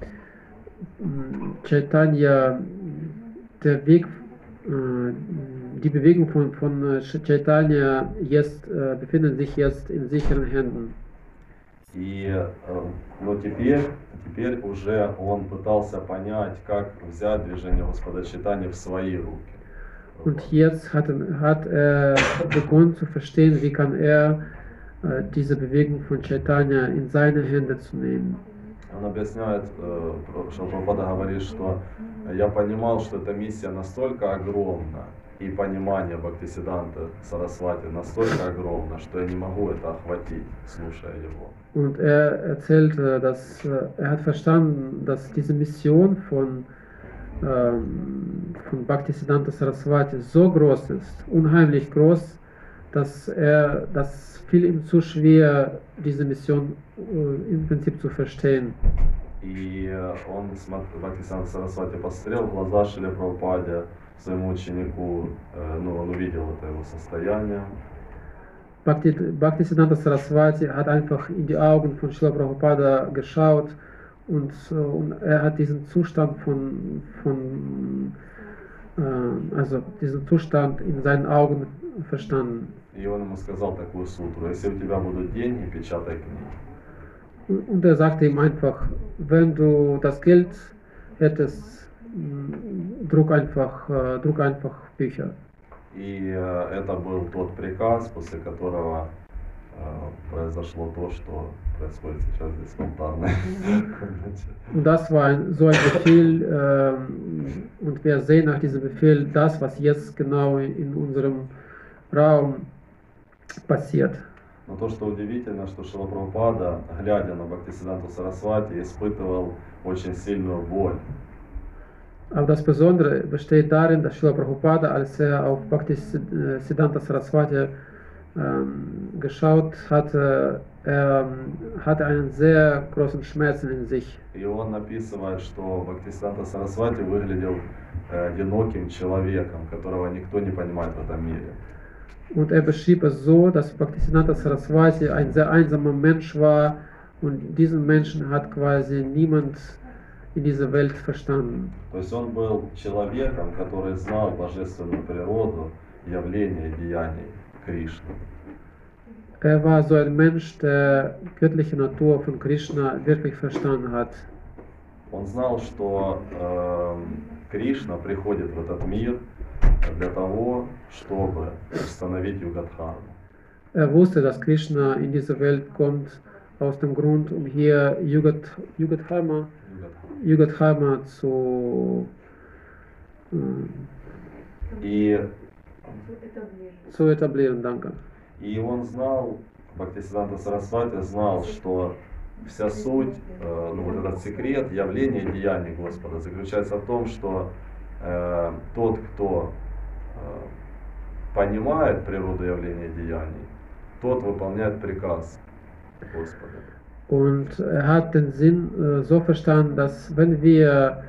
ähm, Chaitanya, der Weg, äh, die Bewegung von, von äh, Chaitanya jetzt, äh, befindet sich jetzt in sicheren Händen. И, э, но теперь, теперь уже он пытался понять, как взять движение Господа Чайтани в свои руки. Und jetzt hat, hat er begonnen zu verstehen, wie kann er äh, diese Bewegung von Chaitanya in seine Hände zu nehmen. Он объясняет, э, Прабхупада говорит, что я понимал, что эта миссия настолько огромна, и понимание Бхактисиданта Сарасвати настолько огромно, что я не могу это охватить, слушая его. Und er erzählte, dass äh, er hat verstanden, dass diese Mission von, ähm, von Bhaktisiddhanta Saraswati so groß ist, unheimlich groß, dass er, das fiel ihm zu schwer, diese Mission äh, im Prinzip zu verstehen. И э, он, Бхактисиданта Сарасвати, посмотрел в глаза Шиле Прабхупаде, своему ученику, э, ну, он увидел это его состояние, Bhakti, Bhaktisiddhanta Saraswati hat einfach in die Augen von Srila Prabhupada geschaut und, äh, und er hat diesen Zustand von, von äh, also diesen Zustand in seinen Augen verstanden. и он ему сказал такую сутру, если у тебя будут деньги, печатай книги. Und und er sagte ihm einfach, wenn du das Geld hättest, druck einfach, äh, druck einfach Bücher. И э, это был тот приказ, после которого э, произошло то, что происходит сейчас здесь в алтарной das war so ein Befehl, ähm, und wir sehen nach diesem Befehl das, was jetzt genau in, unserem Raum passiert. Но то, что удивительно, что Шила Прабхупада, глядя на Бхактисиданту Сарасвати, испытывал очень сильную боль. Aber das Besondere besteht darin, dass Srila Prabhupada, als er auf Bhakti Siddhanta Saraswati ähm, geschaut hatte, er ähm, hatte einen sehr großen Schmerz in sich. И он описывает, что Бхактисиданта Сарасвати выглядел э, одиноким человеком, которого никто не понимает в этом мире. Und er beschrieb es so, dass Bhaktisiddhanta Saraswati ein sehr einsamer Mensch war Und diesen Menschen hat quasi niemand Welt verstanden. То есть он был человеком, который знал божественную природу, явления и деяний Кришны. Er war so ein Mensch, der göttliche Natur von Krishna wirklich verstanden hat. Он знал, что эм, Кришна приходит в этот мир для того, чтобы установить Югадхарму. Er wusste, dass Krishna in diese Welt kommt aus dem Grund, um hier Yugat, Yugadharma, Yugadharma zu, ähm, И, zu etablieren. Danke. и он знал, Бхактисиданта Сарасвати знал, что вся суть, э, ну вот этот секрет явления и деяний Господа заключается в том, что э, тот, кто э, понимает природу явления и деяний, тот выполняет приказ Господа. Und er hat den Sinn äh, so verstanden, dass wenn wir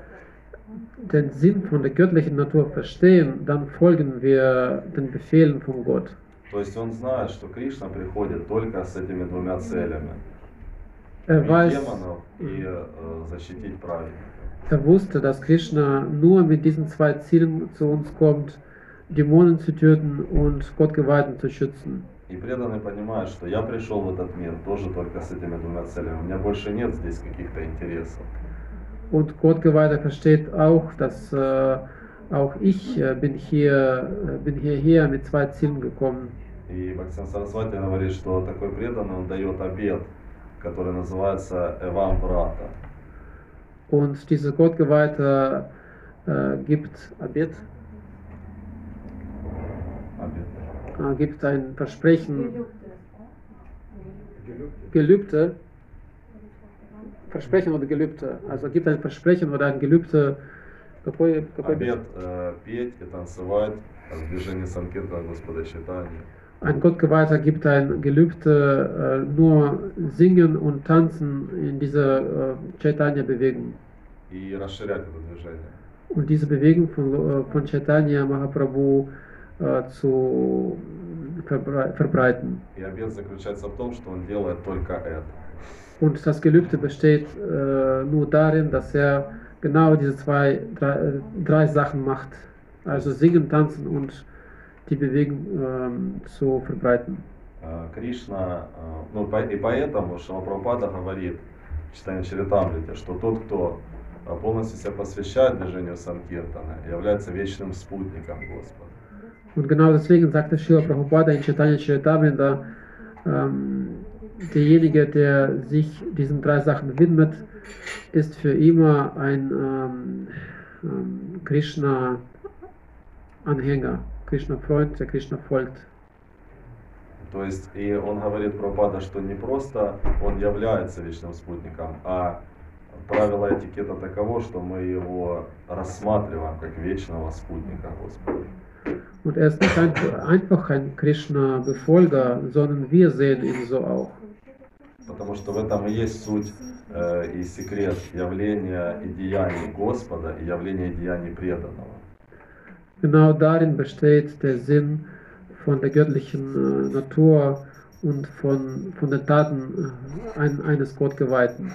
den Sinn von der göttlichen Natur verstehen, dann folgen wir den Befehlen von Gott. То есть он знает, что Кришна приходит только с этими двумя целями. Er Убить weiß, демонов и э, защитить праведников. er wusste, dass Krishna nur mit diesen zwei Zielen zu uns kommt, Dämonen zu töten und Gottgeweihten zu schützen. И преданный понимает, что я пришел в этот мир тоже только с этими двумя целями. У меня больше нет здесь каких-то интересов. Und Gottgeweihter versteht auch, dass äh, auch ich äh, bin hier, äh, bin hierher mit zwei Zielen gekommen. И Бхактисин Сарасвати говорит, что такой преданный, он дает обед, который называется Эвам Брата. Und dieser Gottgeweihte äh, gibt Abet, äh, gibt ein Versprechen, Gelübde, Versprechen oder Gelübde, also gibt ein Versprechen oder ein Gelübde, какой, какой Обед э, петь и танцевать в движении Санкиртана Господа Читания. ein Gottgeweihter gibt ein Gelübde, äh, nur singen und tanzen in dieser äh, Chaitanya-Bewegung. И расширять это движение. Und diese Bewegung von, äh, von Chaitanya Mahaprabhu äh, zu verbrei verbreiten. И обед заключается в том, что он делает только это. Und das Gelübde besteht äh, nur darin, dass er genau diese zwei, drei, drei Sachen macht. Also singen, tanzen und die Bewegung ähm, zu verbreiten. Э, Кришна, э, ну и поэтому Шилапрапада говорит в читании Чаритамрите, что тот, кто э, полностью себя посвящает движению Санкиртана, является вечным спутником Господа. Und genau deswegen sagte Srila Prabhupada in Chaitanya Charitamrita, ähm, derjenige, der sich diesen drei Sachen widmet, ist für immer ein ähm, ähm, Krishna-Anhänger, Krishna-Freund, der Krishna folgt. То есть, и он говорит Прабхупада, что не просто он является вечным спутником, а правило этикета таково, что мы его рассматриваем как вечного спутника Господа. Und er ist nicht ein, einfach ein Krishna-Befolger, sondern wir sehen ihn so auch. Потому что в этом и есть суть э, и секрет явления и деяний Господа и явления и деяний преданного. Genau darin besteht der Sinn von der göttlichen äh, Natur und von, von den Taten äh, ein, eines Gottgeweihten.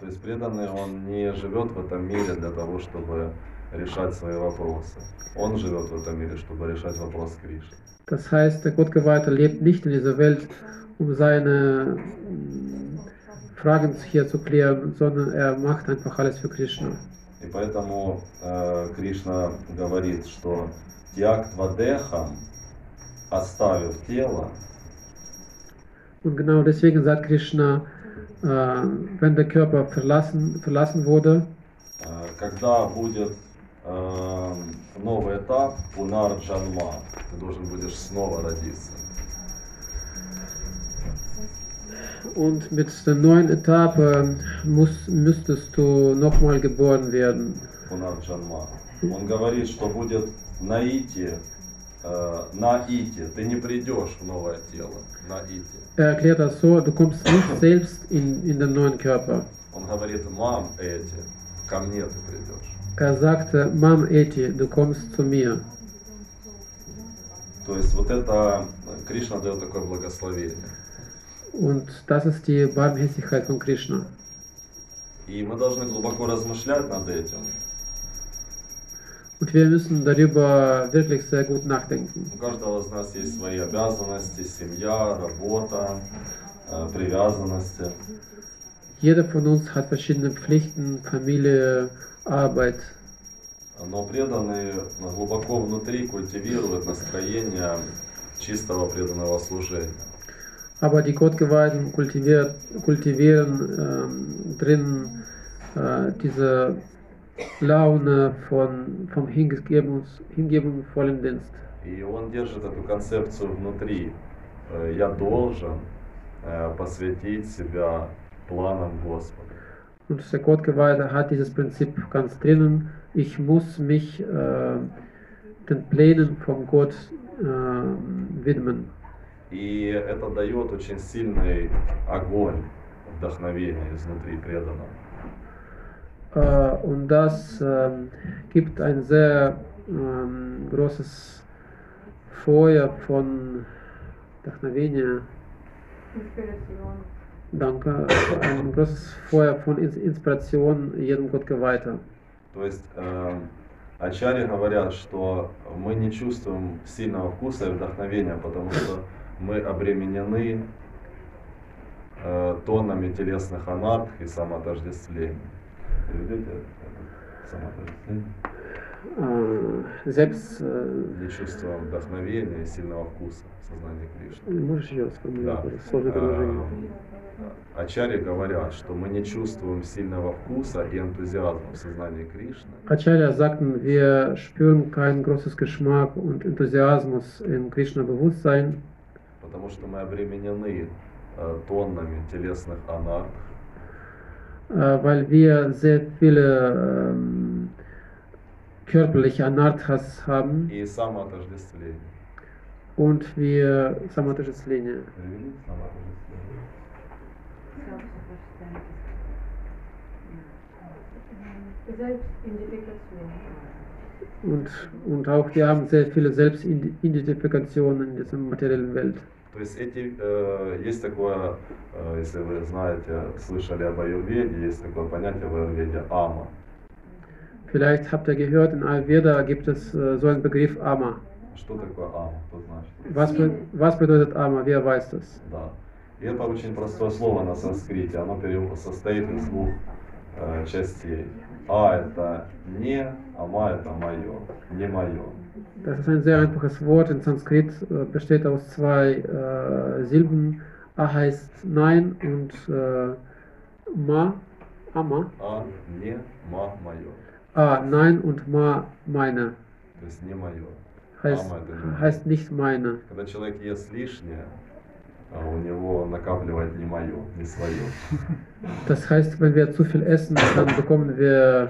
То есть преданный, он не живет в этом мире для того, чтобы решать свои вопросы. Он живет в этом мире, чтобы решать вопрос Кришны. Das heißt, der Gottgeweihte lebt nicht in dieser Welt, um seine mm, Fragen hier zu klären, sondern er macht einfach alles für Krishna. И поэтому э, Кришна говорит, что тяг твадехам, оставив тело, Und genau deswegen sagt Krishna, äh, wenn der Körper verlassen, verlassen wurde, э, когда будет э, новый этап Пунар Джанма, ты должен будешь снова родиться. und mit der neuen Etappe muss, müsstest du nochmal geboren werden. Пунар Джанма. Он говорит, что будет наити, э, на ити. Ты не придешь в новое тело, на ити. Er erklärt das so, du kommst nicht selbst in, in den neuen Körper. Он говорит, мам эти, ко мне ты придешь. Er sagte, Mam Eti, du kommst zu mir. То есть вот это э, Кришна дает такое благословение. Und das ist die Barmherzigkeit von Krishna. И мы должны глубоко размышлять над этим. Und wir müssen darüber wirklich sehr gut nachdenken. У каждого из нас есть свои обязанности, семья, работа, э, привязанности. Jeder von uns hat verschiedene Pflichten, Familie, Arbeit. Но преданные глубоко внутри культивируют настроение чистого преданного служения. Aber die Gottgeweihten kultivieren ähm, drin äh, diese Laune von, vom Hingebungs, hingebungsvollen Dienst. И он держит эту концепцию внутри. Э, Я должен э, посвятить себя планам Господа. Und der Gottgeweihte hat dieses Prinzip ganz drinnen. Ich muss mich äh, den Plänen von Gott äh, widmen. И это дает очень сильный огонь вдохновения изнутри преданного. Äh, und das ähm, gibt ein sehr ähm, großes Feuer von Вдохновения, Inspiration. Danke, ein großes Feuer von Ins- Inspiration jedem Gottgeweihter. То есть э, ачарьи говорят, что мы не чувствуем сильного вкуса и вдохновения, потому что мы обременены э, тоннами телесных анарх и самоотождествлений. Переведете это? Самоотождествление? Selbst, äh, Не чувствуем вдохновения и сильного вкуса в сознании Кришны. можешь Да. сформулировать, это сложное предложение. Ачарьи говорят, что мы не чувствуем сильного вкуса и энтузиазма в сознании Кришны, Acharya sagten, wir spüren kein großes Geschmack und Enthusiasmus in Krishna-Bewusstsein, потому что мы обременены э, тоннами телесных анарх, weil wir sehr viele ähm, körperliche Anarthas haben и самоотождествление. und wir самоотождествление. Самоотождествление? Selbstidentifikation. Und, und auch wir haben sehr viele Selbstidentifikationen in dieser materiellen Welt. То есть эти, э, есть такое, э, если вы знаете, слышали об аюрведе, есть такое понятие в аюрведе ама. Vielleicht habt ihr gehört, in Ayurveda gibt es äh, so einen Begriff Ama. Что такое ама? Кто знает? что Was, be was bedeutet Ama? Wer weiß das? Да. И это очень простое слово на санскрите. Оно состоит из двух э, частей. А это не, а ма это мое, не мое. Das ist ein sehr einfaches Wort. In Sanskrit besteht aus zwei äh, Silben. A heißt Nein und äh, Ma, Ama. А не, ма мое. A, Nein und Ma, meine. То есть не мое. Heißt, Ama это не heißt nicht meine. Когда человек ест лишнее, а у него накапливает не мое, не свое. Das heißt, wenn wir zu viel essen, dann bekommen wir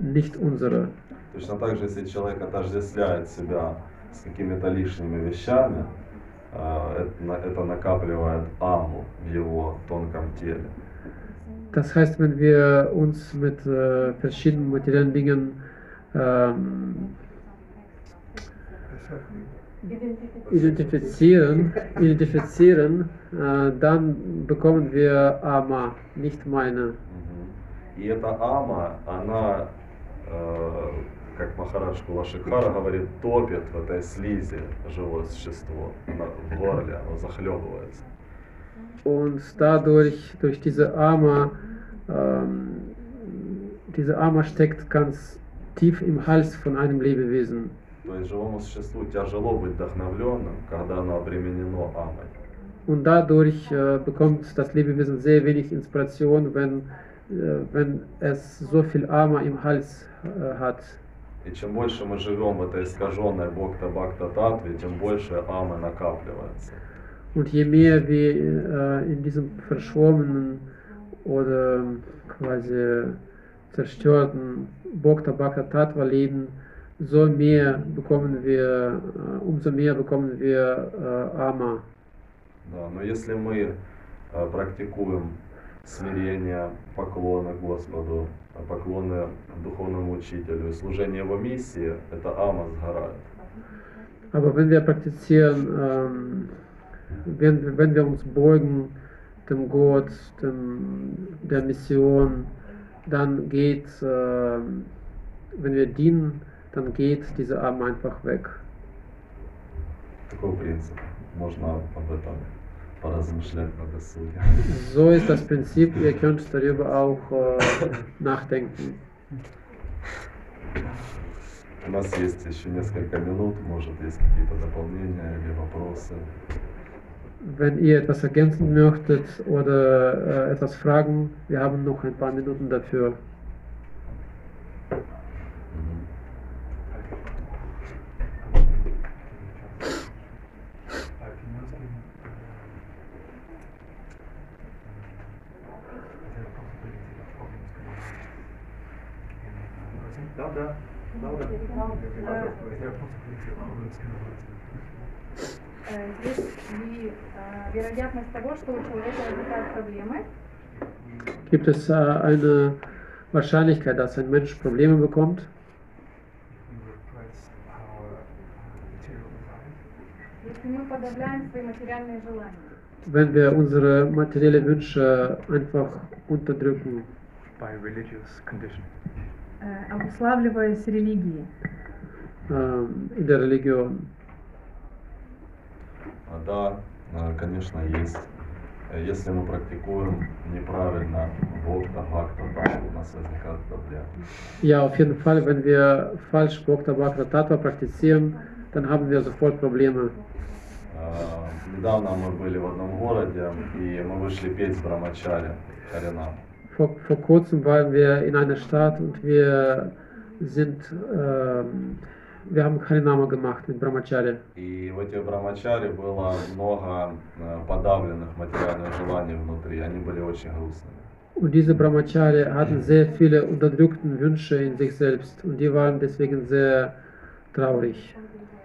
nicht unsere. Точно так же, если человек отождествляет себя с какими-то лишними вещами, а, это накапливает аму в его тонком теле. Das heißt, wenn wir uns mit äh, verschiedenen materiellen Dingen ähm, identifizieren, identifizieren äh, dann bekommen wir Ama, nicht meine. Мгм. И эта ама, она, э, как Махарадж Кулашикара говорит, топит в этой слизи живое существо. Она в горле, оно захлебывается. Und dadurch, durch diese Ama, ähm, diese Ama steckt ganz tief im Hals von einem Lebewesen. То есть живому существу тяжело быть вдохновленным, когда оно обременено амой. Und dadurch äh, bekommt das Lebewesen sehr wenig Inspiration, wenn, äh, wenn es so viel Ama im Hals äh, hat. И чем больше мы живем в этой искаженной бхакта бхакта татве, тем больше амы накапливается. Und je mehr wir äh, in diesem verschwommenen oder quasi zerstörten Bhakta Bhakta Tattva leben, so mehr bekommen wir, äh, umso mehr bekommen wir äh, Ama. Да, но если мы э, практикуем смирение, поклоны Господу, э, поклоны духовному учителю служение его миссии, это ама сгорает. Aber wenn wir praktizieren, ähm, wenn, wenn wir uns beugen dem Gott, dem, der Mission, dann geht, äh, wenn wir dienen, dann geht diese Arm einfach weg. Такой принцип. Можно об этом поразмышлять на досуге. So ist das Prinzip, ihr könnt darüber auch äh, nachdenken. У нас есть еще несколько минут, может, есть какие-то дополнения или вопросы. Wenn ihr etwas ergänzen möchtet oder äh, etwas fragen, wir haben noch ein paar Minuten dafür. Gibt es äh, eine Wahrscheinlichkeit, dass ein Mensch Probleme bekommt, если мы подавляем свои материальные желания? wenn wir unsere materiellen Wünsche einfach unterdrücken, by religious condition. Э, Обуславливаясь религией. Ähm, der Religion. А, Да, э, конечно, есть. Э, Если мы практикуем неправильно бхакта, бхакта, там у нас возникают проблемы. Ja, auf jeden Fall, wenn wir falsch Bhakta Bhakta Tattva praktizieren, dann haben wir sofort Probleme. Э, Недавно мы были в одном городе, и мы вышли петь с Брамачари, Харинам. Vor, vor kurzem waren wir in einer Stadt und wir sind, ähm, wir haben Harinama gemacht mit Brahmacharya. И в этих Брамачари было много э, подавленных материальных желаний внутри, они были очень грустными. Und diese Brahmacharya hatten sehr viele unterdrückte Wünsche in sich selbst und die waren deswegen sehr traurig.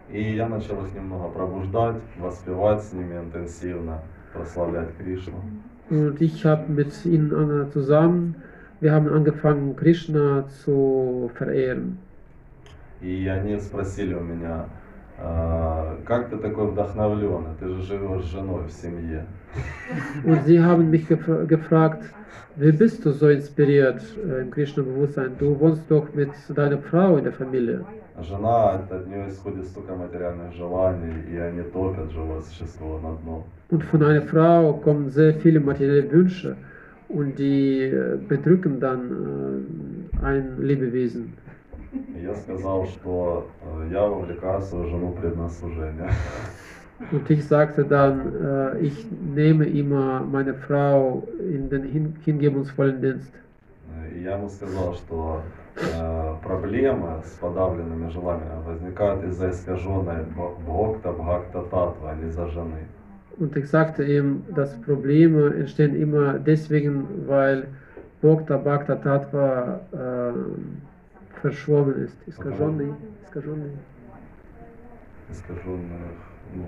И я начал их немного пробуждать, воспевать с ними интенсивно, прославлять Кришну. Und ich habe mit ihnen äh, zusammen, wir haben angefangen, Krishna zu verehren. И они спросили у меня, «А, как ты такой вдохновленный, ты же живешь с женой в семье. Und sie haben mich gefra gefragt, wie bist du so inspiriert äh, im Krishna-Bewusstsein? Du wohnst doch mit deiner Frau in der Familie. А Жена, от нее исходит столько материальных желаний, и они топят живое существо на дно. Und von einer Frau kommen sehr viele materielle Wünsche und die äh, bedrücken dann äh, ein Lebewesen. И я сказал, что э, я вовлекаю свою жену в преднослужение. Und ich sagte dann, äh, ich nehme immer meine Frau in den hin hingebungsvollen Dienst. И я ему сказал, что э, проблемы с подавленными желаниями возникают из-за искаженной бх- бхакта, бхакта татва, а не из-за жены. Und ich sagte ihm, dass Probleme entstehen immer deswegen, weil Bhakta Bhakta Tattva äh, verschwommen ist. Искаженный, искаженный. Искаженных, ну,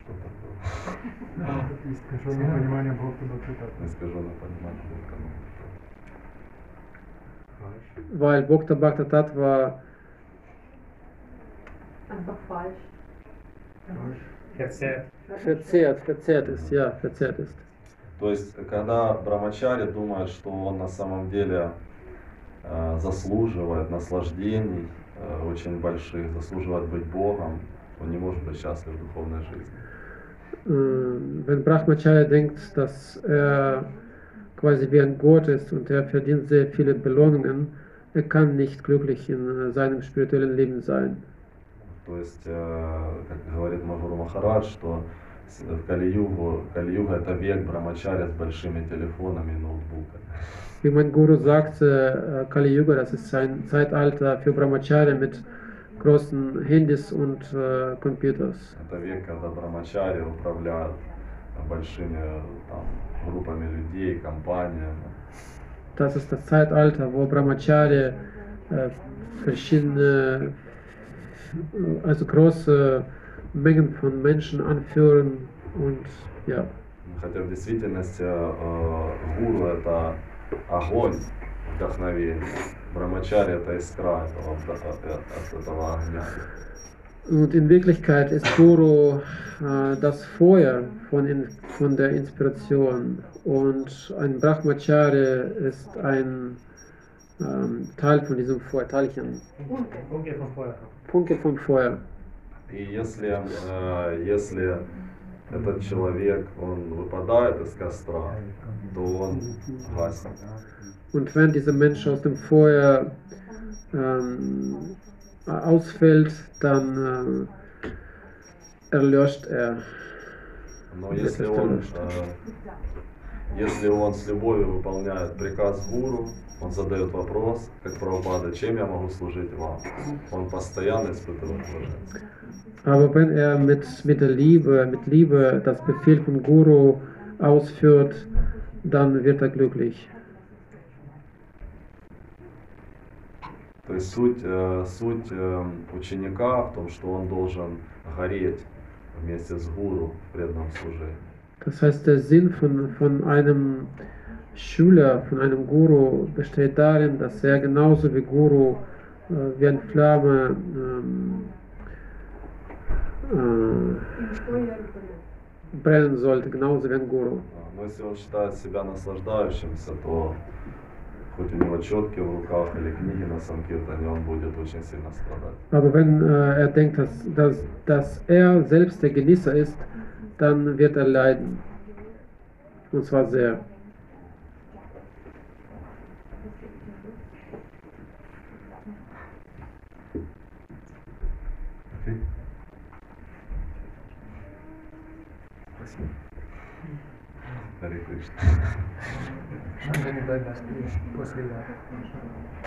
что такое? Искаженное понимание Бога до Искаженное понимание Бхакта. Weil Bhakta Bhakta Tattva Einfach falsch. Verzerrt. verzerrt, verzerrt ist, ja, verzerrt ist. То есть, когда Брамачари думает, что он на самом деле э, заслуживает наслаждений э, очень больших, заслуживает быть Богом, он не может быть счастлив в духовной жизни. Wenn Brahmacharya denkt, dass er quasi wie ein Gott ist und er verdient sehr viele Belohnungen, er kann nicht glücklich in äh, seinem spirituellen Leben sein. То есть, э, как говорит Махуру Махарадж, что в Кали-Югу, Кали-Юга это век Брамачаря с большими телефонами и ноутбуками. Wie mein Guru sagte, äh, Kali Yuga, das ist ein Zeitalter für Brahmacharya mit großen Handys und äh, Computers. Это век, когда Брамачари управляют большими там, группами людей, компаниями. Das ist das Zeitalter, wo Brahmacharya äh, verschiedene, äh, also große Mengen von Menschen anführen und ja. Хотя в действительности э, гуру это огонь вдохновения. Брамачари это искра этого, вдо- э, от этого огня. Und in Wirklichkeit ist Guru äh, das Feuer von, in, von der Inspiration und ein Brahmacharya ist ein ähm, Teil von diesem Feuer, Teilchen, Funke vom Feuer. Funke vom Feuer. И если, э, если этот человек, он выпадает из костра, то он гаснет. Und wenn dieser Mensch aus dem Feuer ähm, ausfällt, dann äh, erlöscht er. Но если он, э, если он с любовью выполняет приказ гуру, он задает вопрос, как Прабхупада, чем я могу служить вам? Он постоянно испытывает блаженство. Aber wenn er mit, mit der Liebe, mit Liebe das Befehl von Guru ausführt, dann wird er glücklich. То есть суть, э, суть э, ученика в том, что он должен гореть вместе с гуру в преданном служении. Das heißt, der Sinn von, von einem Schüler, von einem Guru besteht darin, dass er genauso wie Guru äh, wie eine Flamme ähm, äh, brennen sollte, genauso wie ein Guru. А, Но если он считает себя наслаждающимся, то хоть у него четки в руках или книги на Санкиртане, он будет очень сильно страдать. Aber wenn äh, er denkt, dass, dass, dass er selbst der Genießer ist, dann wird er leiden. Und zwar sehr. Харе Кришна. Шангани дай нас после У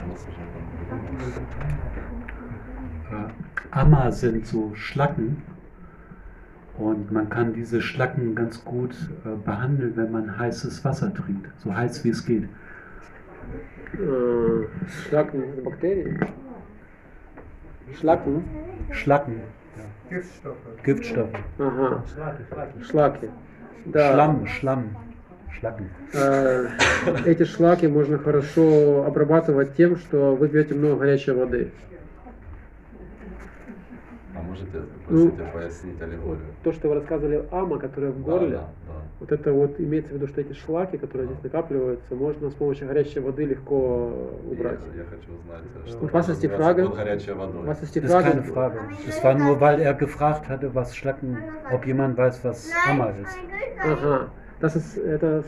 нас уже там Äh, Amma sind so Schlacken und man kann diese Schlacken ganz gut äh, behandeln, wenn man heißes Wasser trinkt, so heiß wie es geht. Äh, Schlacken, Bakterien. Schlacken? Schlacken, Giftstoffe. Giftstoffe, Ага, Schlacke, Schlacke. Шлаки. Да. Schlamm, Schlamm, Э, Эти шлаки можно хорошо обрабатывать тем, что вы пьете много горячей воды. А можете, Ну, простите, пояснить аллегорию? То, что вы рассказывали ама, которая в горле, Да, да, вот это вот имеется в виду, что эти шлаки, которые здесь накапливаются, можно с помощью горячей воды легко да. убрать. Я, я хочу знать, что Und was ist die Frage? под горячей водой. Was ist die Frage? keine Frage. Es war nur, weil er gefragt hatte, was Schlacken, ob jemand weiß, was Amma ist. Ага. Это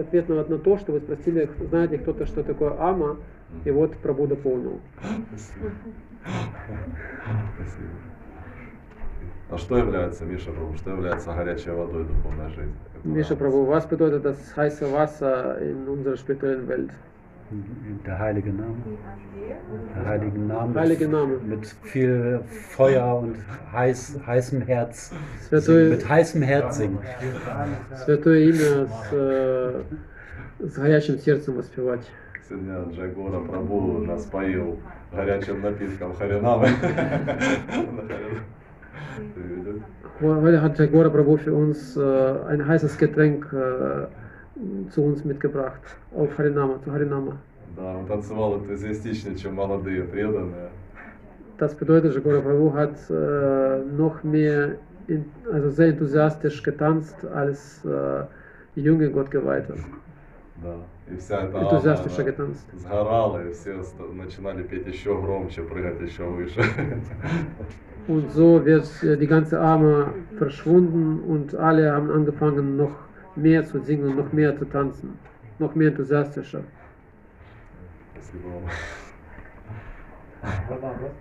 ответ на, то, что вы спросили, знает ли кто-то, что такое ама, и вот Прабу. Спасибо. Спасибо. А что является, Миша Прабу, что является горячей водой духовной жизни? которая Misha нас- Prabhu, was bedeutet das heiße Wasser in unserer spirituellen Welt? Der heilige Name. Der heilige Name. Heilige Name. Mit viel Feuer und heiß, heißem Herz. Святое, Mit heißem Herz singen. святое имя с, э, с горячим сердцем воспевать. Сегодня Джагора Прабу нас поил горячим напитком Харинамы. Ты видел? Heute hat Jagora Prabhu für uns äh, ein heißes Getränk äh, zu uns mitgebracht, auf Harinama, zu Harinama. Да, он танцевал энтузиастичнее, чем молодые преданные. Das bedeutet, Jagora Prabhu hat äh, noch mehr, in, also sehr enthusiastisch getanzt als äh, junge Gottgeweihte. Да. И вся эта Энтузиастично ама, getanzt. она сгорала, и все ста- начинали петь еще громче, прыгать еще выше. Und so wird äh, die ganze Arme verschwunden und alle haben angefangen, noch mehr zu singen, noch mehr zu tanzen, noch mehr enthusiastischer. Спасибо вам. Вот вам вопрос.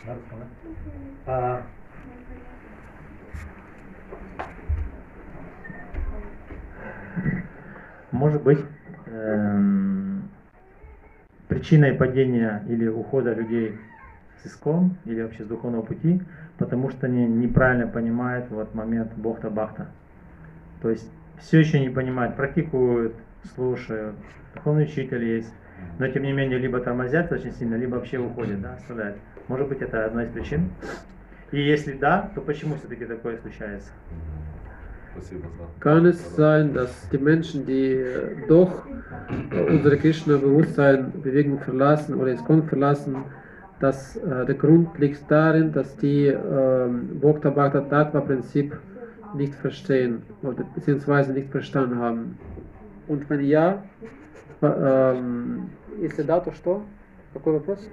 Сказать. А, Может быть, эм, причиной падения или ухода людей с искон или вообще с духовного пути, потому что они неправильно понимают вот момент бохта-бахта. То есть все еще не понимают, практикуют, слушают, духовный учитель есть, но тем не менее либо тормозят очень сильно, либо вообще уходят, да, оставляют. Может быть, это одна из причин? И если да, то почему все-таки такое случается? Kann es sein, dass die Menschen, die äh, doch äh, unsere Krishna-Bewusstsein, Bewegung verlassen oder Iskon verlassen, dass äh, der Grund liegt darin, dass die ähm, Bhakta Bhakta Tattva Prinzip nicht verstehen oder beziehungsweise nicht verstanden haben. Und wenn ja, äh, ähm, если да, то что? Какой вопрос?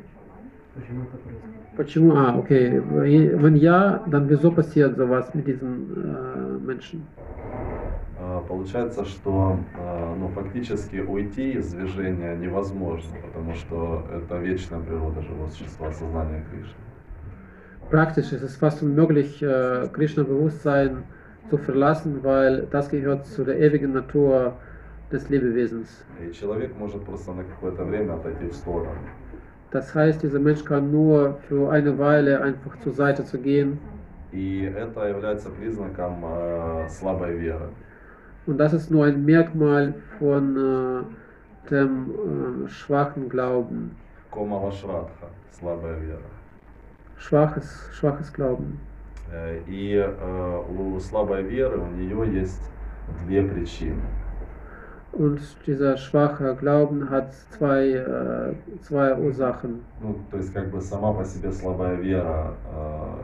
Почему? А, окей. Wenn ja, dann wieso passiert sowas mit diesen äh, Menschen? А, Получается, что а, ну, фактически уйти из движения невозможно, потому что это вечная природа живого существа, сознания Кришны. Praktisch ist es fast unmöglich, äh, Krishna-Bewusstsein zu verlassen, weil das gehört zu der ewigen Natur des Lebewesens. И человек может просто на какое-то время отойти в сторону. Das heißt, dieser Mensch kann nur für eine Weile einfach zur Seite zu gehen. И это является признаком э, слабой веры. Und das ist nur ein Merkmal von äh, dem äh, schwachen Glauben. Кома Вашрадха, слабая вера. Schwaches, schwaches Glauben. Э, И э, у слабой веры у нее есть две причины. Und dieser schwache Glauben hat zwei, äh, zwei Ursachen. Ну, то есть как бы сама по себе слабая вера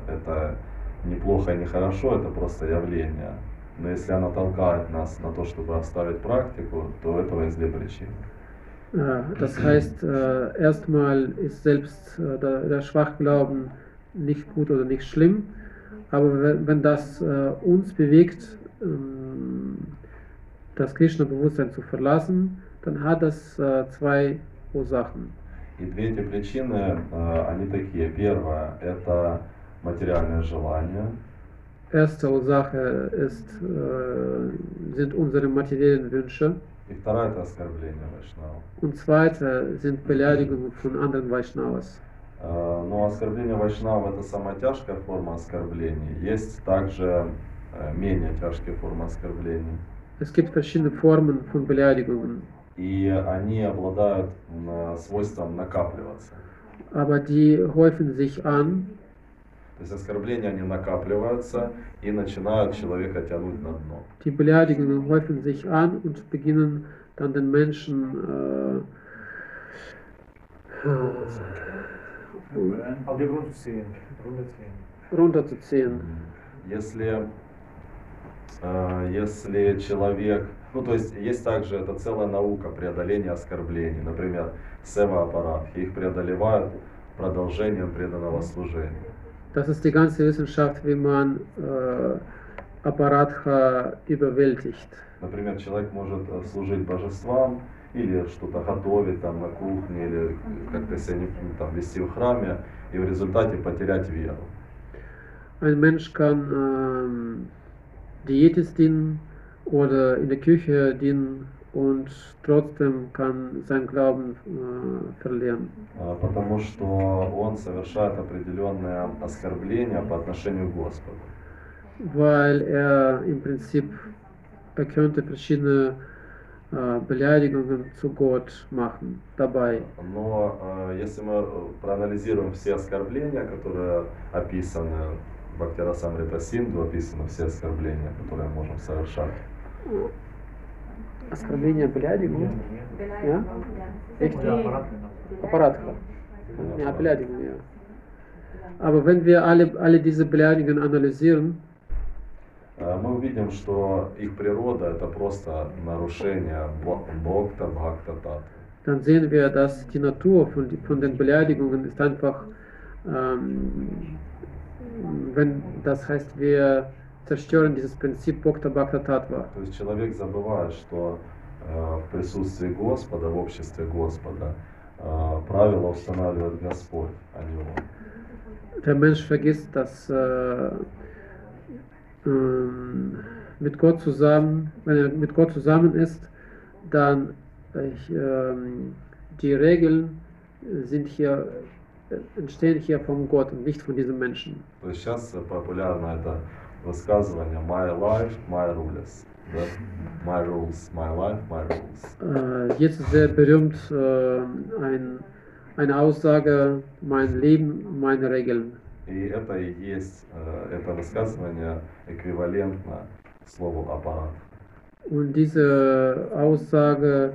э, это неплохо и нехорошо, это просто явление. Но если она толкает нас на то, чтобы оставить практику, то у этого есть две причины. Äh, Das heißt, äh, erstmal ist selbst äh, der, der Schwachglauben nicht gut oder nicht schlimm, aber wenn, wenn das äh, uns bewegt, ähm, das Krishna-Bewusstsein zu verlassen, dann hat das äh, zwei Ursachen. И две эти причины, э, они такие. Первая – это материальное желание. Erste Ursache ist, äh, sind unsere materiellen Wünsche И вторая – это оскорбление Вайшнава. und zweite sind Beleidigungen von anderen Vaishnavas. Э, Но оскорбление Вайшнава – это самая тяжкая форма оскорблений. Есть также э, менее тяжкие формы оскорблений. Es gibt verschiedene Formen von Beleidigungen, И они обладают свойством накапливаться. aber die häufen sich an То есть оскорбления, они накапливаются и начинают человека тянуть на дно. Die Beleidigungen häufen sich an und beginnen dann den Menschen äh, runterzuziehen. Если, э, если человек, ну то есть есть также это целая наука преодоления оскорблений, например, сева-аппарат, их преодолевают продолжением преданного служения. Das ist die ganze Wissenschaft, wie man äh, Apparatcha überwältigt. Например, человек может э, служить божествам или что-то готовить там на кухне, или как-то себя не, там, вести в храме, и в результате потерять веру. Ein Mensch kann ähm, Diätist dienen oder in der Küche dienen und trotzdem kann sein Glauben äh, verlieren. А, Потому что он совершает определенное оскорбление по отношению к Господу. weil er im Prinzip, er könnte verschiedene äh, Beleidigungen zu Gott machen dabei. Но э, если мы э, проанализируем все оскорбления, которые описаны в Бхактирасамрита Синду, описаны все оскорбления, которые можем совершать. Оскорбление Beleidigung? Ja? Echt? Ja, Beleidigung, ja. Aber wenn wir alle, alle diese Beleidigungen analysieren, Э, Мы увидим, что их природа это просто нарушение Бхакта Бхакта Татвы. dann sehen wir, dass die Natur von, von den Beleidigungen ist einfach, ähm, wenn das heißt, wir zerstören dieses Prinzip Bhakta Bhakta Tattva. То есть человек забывает, что э, в присутствии Господа, в обществе Господа, э, правила устанавливает Господь, а не он. Der Mensch vergisst, dass äh, ähm, mit Gott zusammen, wenn er mit Gott zusammen ist, dann äh, ähm, die Regeln sind hier, äh, entstehen hier von Gott und nicht von diesem Menschen. То есть сейчас популярно это высказывание My life, my rules. Да? My rules, my life, my rules. Äh, jetzt ist sehr berühmt äh, ein, eine Aussage, mein Leben, meine Regeln. И это и есть, э, это высказывание эквивалентно слову аппарат. Und diese Aussage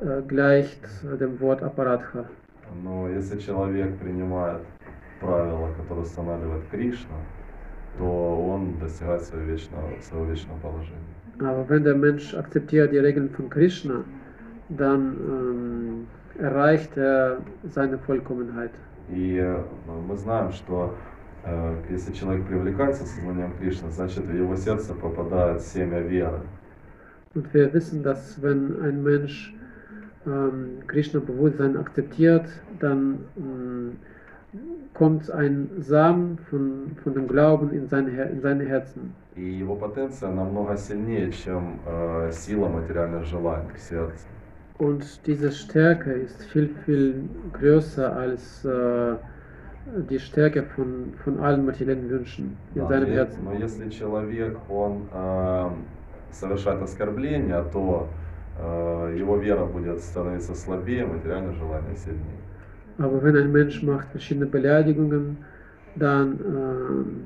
äh, gleicht dem Wort Apparatcha. Но если человек принимает правила, которые устанавливает Кришна, то он достигает своего вечного, своего вечного положения. Aber wenn der Mensch akzeptiert die Regeln von Krishna, dann ähm, erreicht er seine Vollkommenheit. И э, мы знаем, что э, если человек привлекается сознанием Кришны, значит в его сердце попадает семя веры. Und wir wissen, dass wenn ein Mensch ähm, Krishna-Bewusstsein akzeptiert, dann ähm, kommt ein Samen von, von dem Glauben in seine, Her- in seine Herzen. И его потенция намного сильнее, чем э, сила материальных желаний в сердце. Und diese Stärke ist viel, viel größer als äh, die Stärke von, von allen materiellen Wünschen in Да, seinem но, Herzen. но если человек, он э, совершает оскорбление, то э, его вера будет становиться слабее, материальные желания сильнее. Aber wenn ein Mensch macht verschiedene Beleidigungen, dann ähm,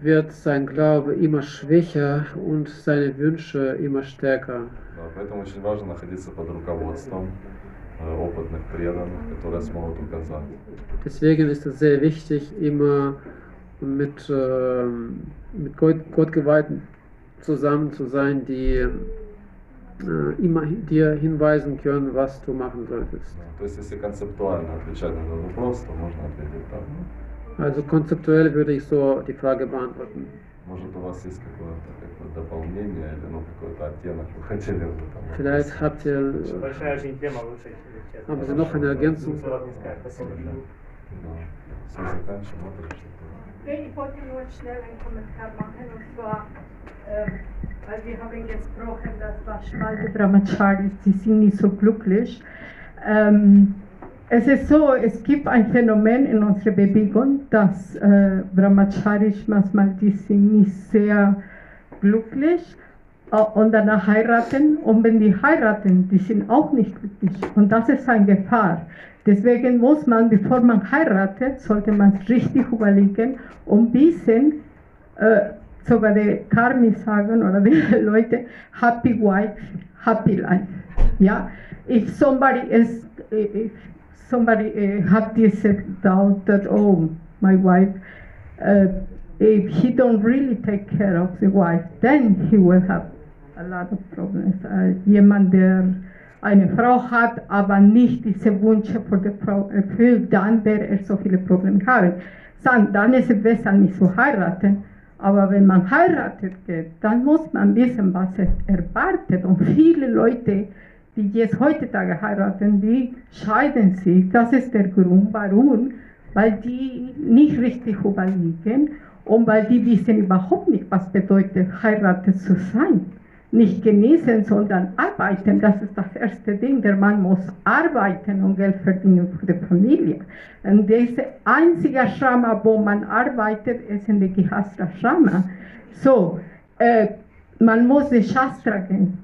wird sein Glaube immer schwächer und seine Wünsche immer stärker. Да, поэтому очень важно находиться под руководством э, опытных преданных, которые смогут указать. Deswegen ist es sehr wichtig, immer mit, ähm, mit Gott, Gottgeweihten zusammen zu sein, die äh, immer dir hinweisen können, was du machen solltest. Да, То есть, если концептуально отвечать на этот вопрос, то можно ответить так. Also konzeptuell würde ich so die Frage beantworten. Может, у вас есть какое-то какое дополнение или ну, какой-то оттенок вы хотели бы там Vielleicht habt ihr, Большая очень тема, лучше, если честно. haben Sie noch eine Ergänzung? Слов не сказать. Спасибо большое. Да. Все, заканчиваем. Вот и что-то. Okay, ich wollte nur schnell einen Kommentar machen und zwar, ähm, weil wir haben gesprochen, dass Alte Brahmacharis, die sind nicht so glücklich. Ähm, es ist so, es gibt ein Phänomen in unserer Bewegung, dass äh, Brahmacharis manchmal, die sind nicht sehr glücklich äh, und danach heiraten. Und wenn die heiraten, die sind auch nicht glücklich. Und das ist eine Gefahr. Deswegen muss man, bevor man heiratet, sollte man richtig überlegen und wissen, äh, sogar die Karmi sagen oder die Leute, happy wife, happy life. Yeah? if somebody is, if somebody uh, have this doubt that oh my wife, uh, if he don't really take care of the wife, then he will have a lot of problems. Uh, jemand, der eine Frau hat, aber nicht diese Wünsche für die Frau erfüllt, dann wird er so viele Probleme haben. Dann ist es besser nicht zu heiraten. Aber wenn man heiratet geht, dann muss man wissen, was es erwartet. Und viele Leute, die jetzt heutzutage heiraten, die scheiden sich. Das ist der Grund, warum. Weil die nicht richtig überlegen und weil die wissen überhaupt nicht, was bedeutet, heiratet zu sein. Nicht genießen, sondern arbeiten. Das ist das erste Ding. Der Mann muss arbeiten und Geld verdienen für die Familie. Und diese einzige Shrama, wo man arbeitet, ist in der Gihastra Shrama. So, äh, man muss die Shastra gehen.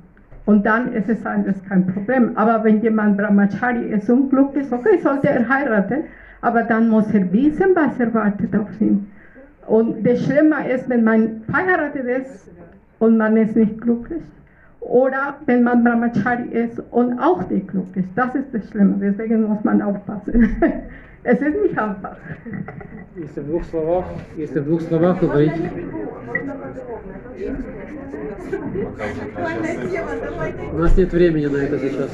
Und dann ist es anders kein Problem. Aber wenn jemand Brahmachari ist unglücklich, okay, sollte er heiraten, aber dann muss er wissen, was erwartet auf ihn. Und das Schlimme ist, wenn man verheiratet ist und man ist nicht glücklich. Oder wenn man Brahmachari ist und auch nicht glücklich. Das ist das Schlimme. Deswegen muss man aufpassen. es ist nicht einfach. Если в двух словах, если в двух словах говорить, у нас нет времени на это сейчас.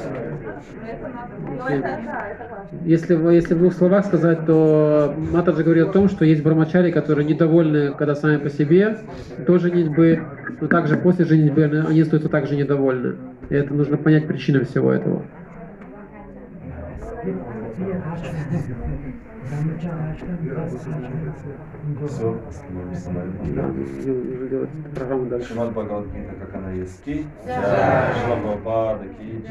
Если, в- если в двух словах сказать, то Матаджи говорит о том, что есть брамачари, которые недовольны, когда сами по себе, до женитьбы, но также после женитьбы они- остаются также недовольны. И это нужно понять причины всего этого. Все, остановимся на этом. Программу дальше. Шримад Бхагавадгита, как она есть ки. Шримад Прабхупада ки.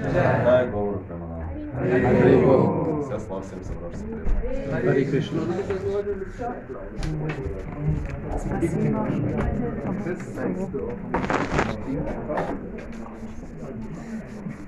Дай Гаура Прамана. Вся слава всем собравшимся. Хари Кришна. Спасибо.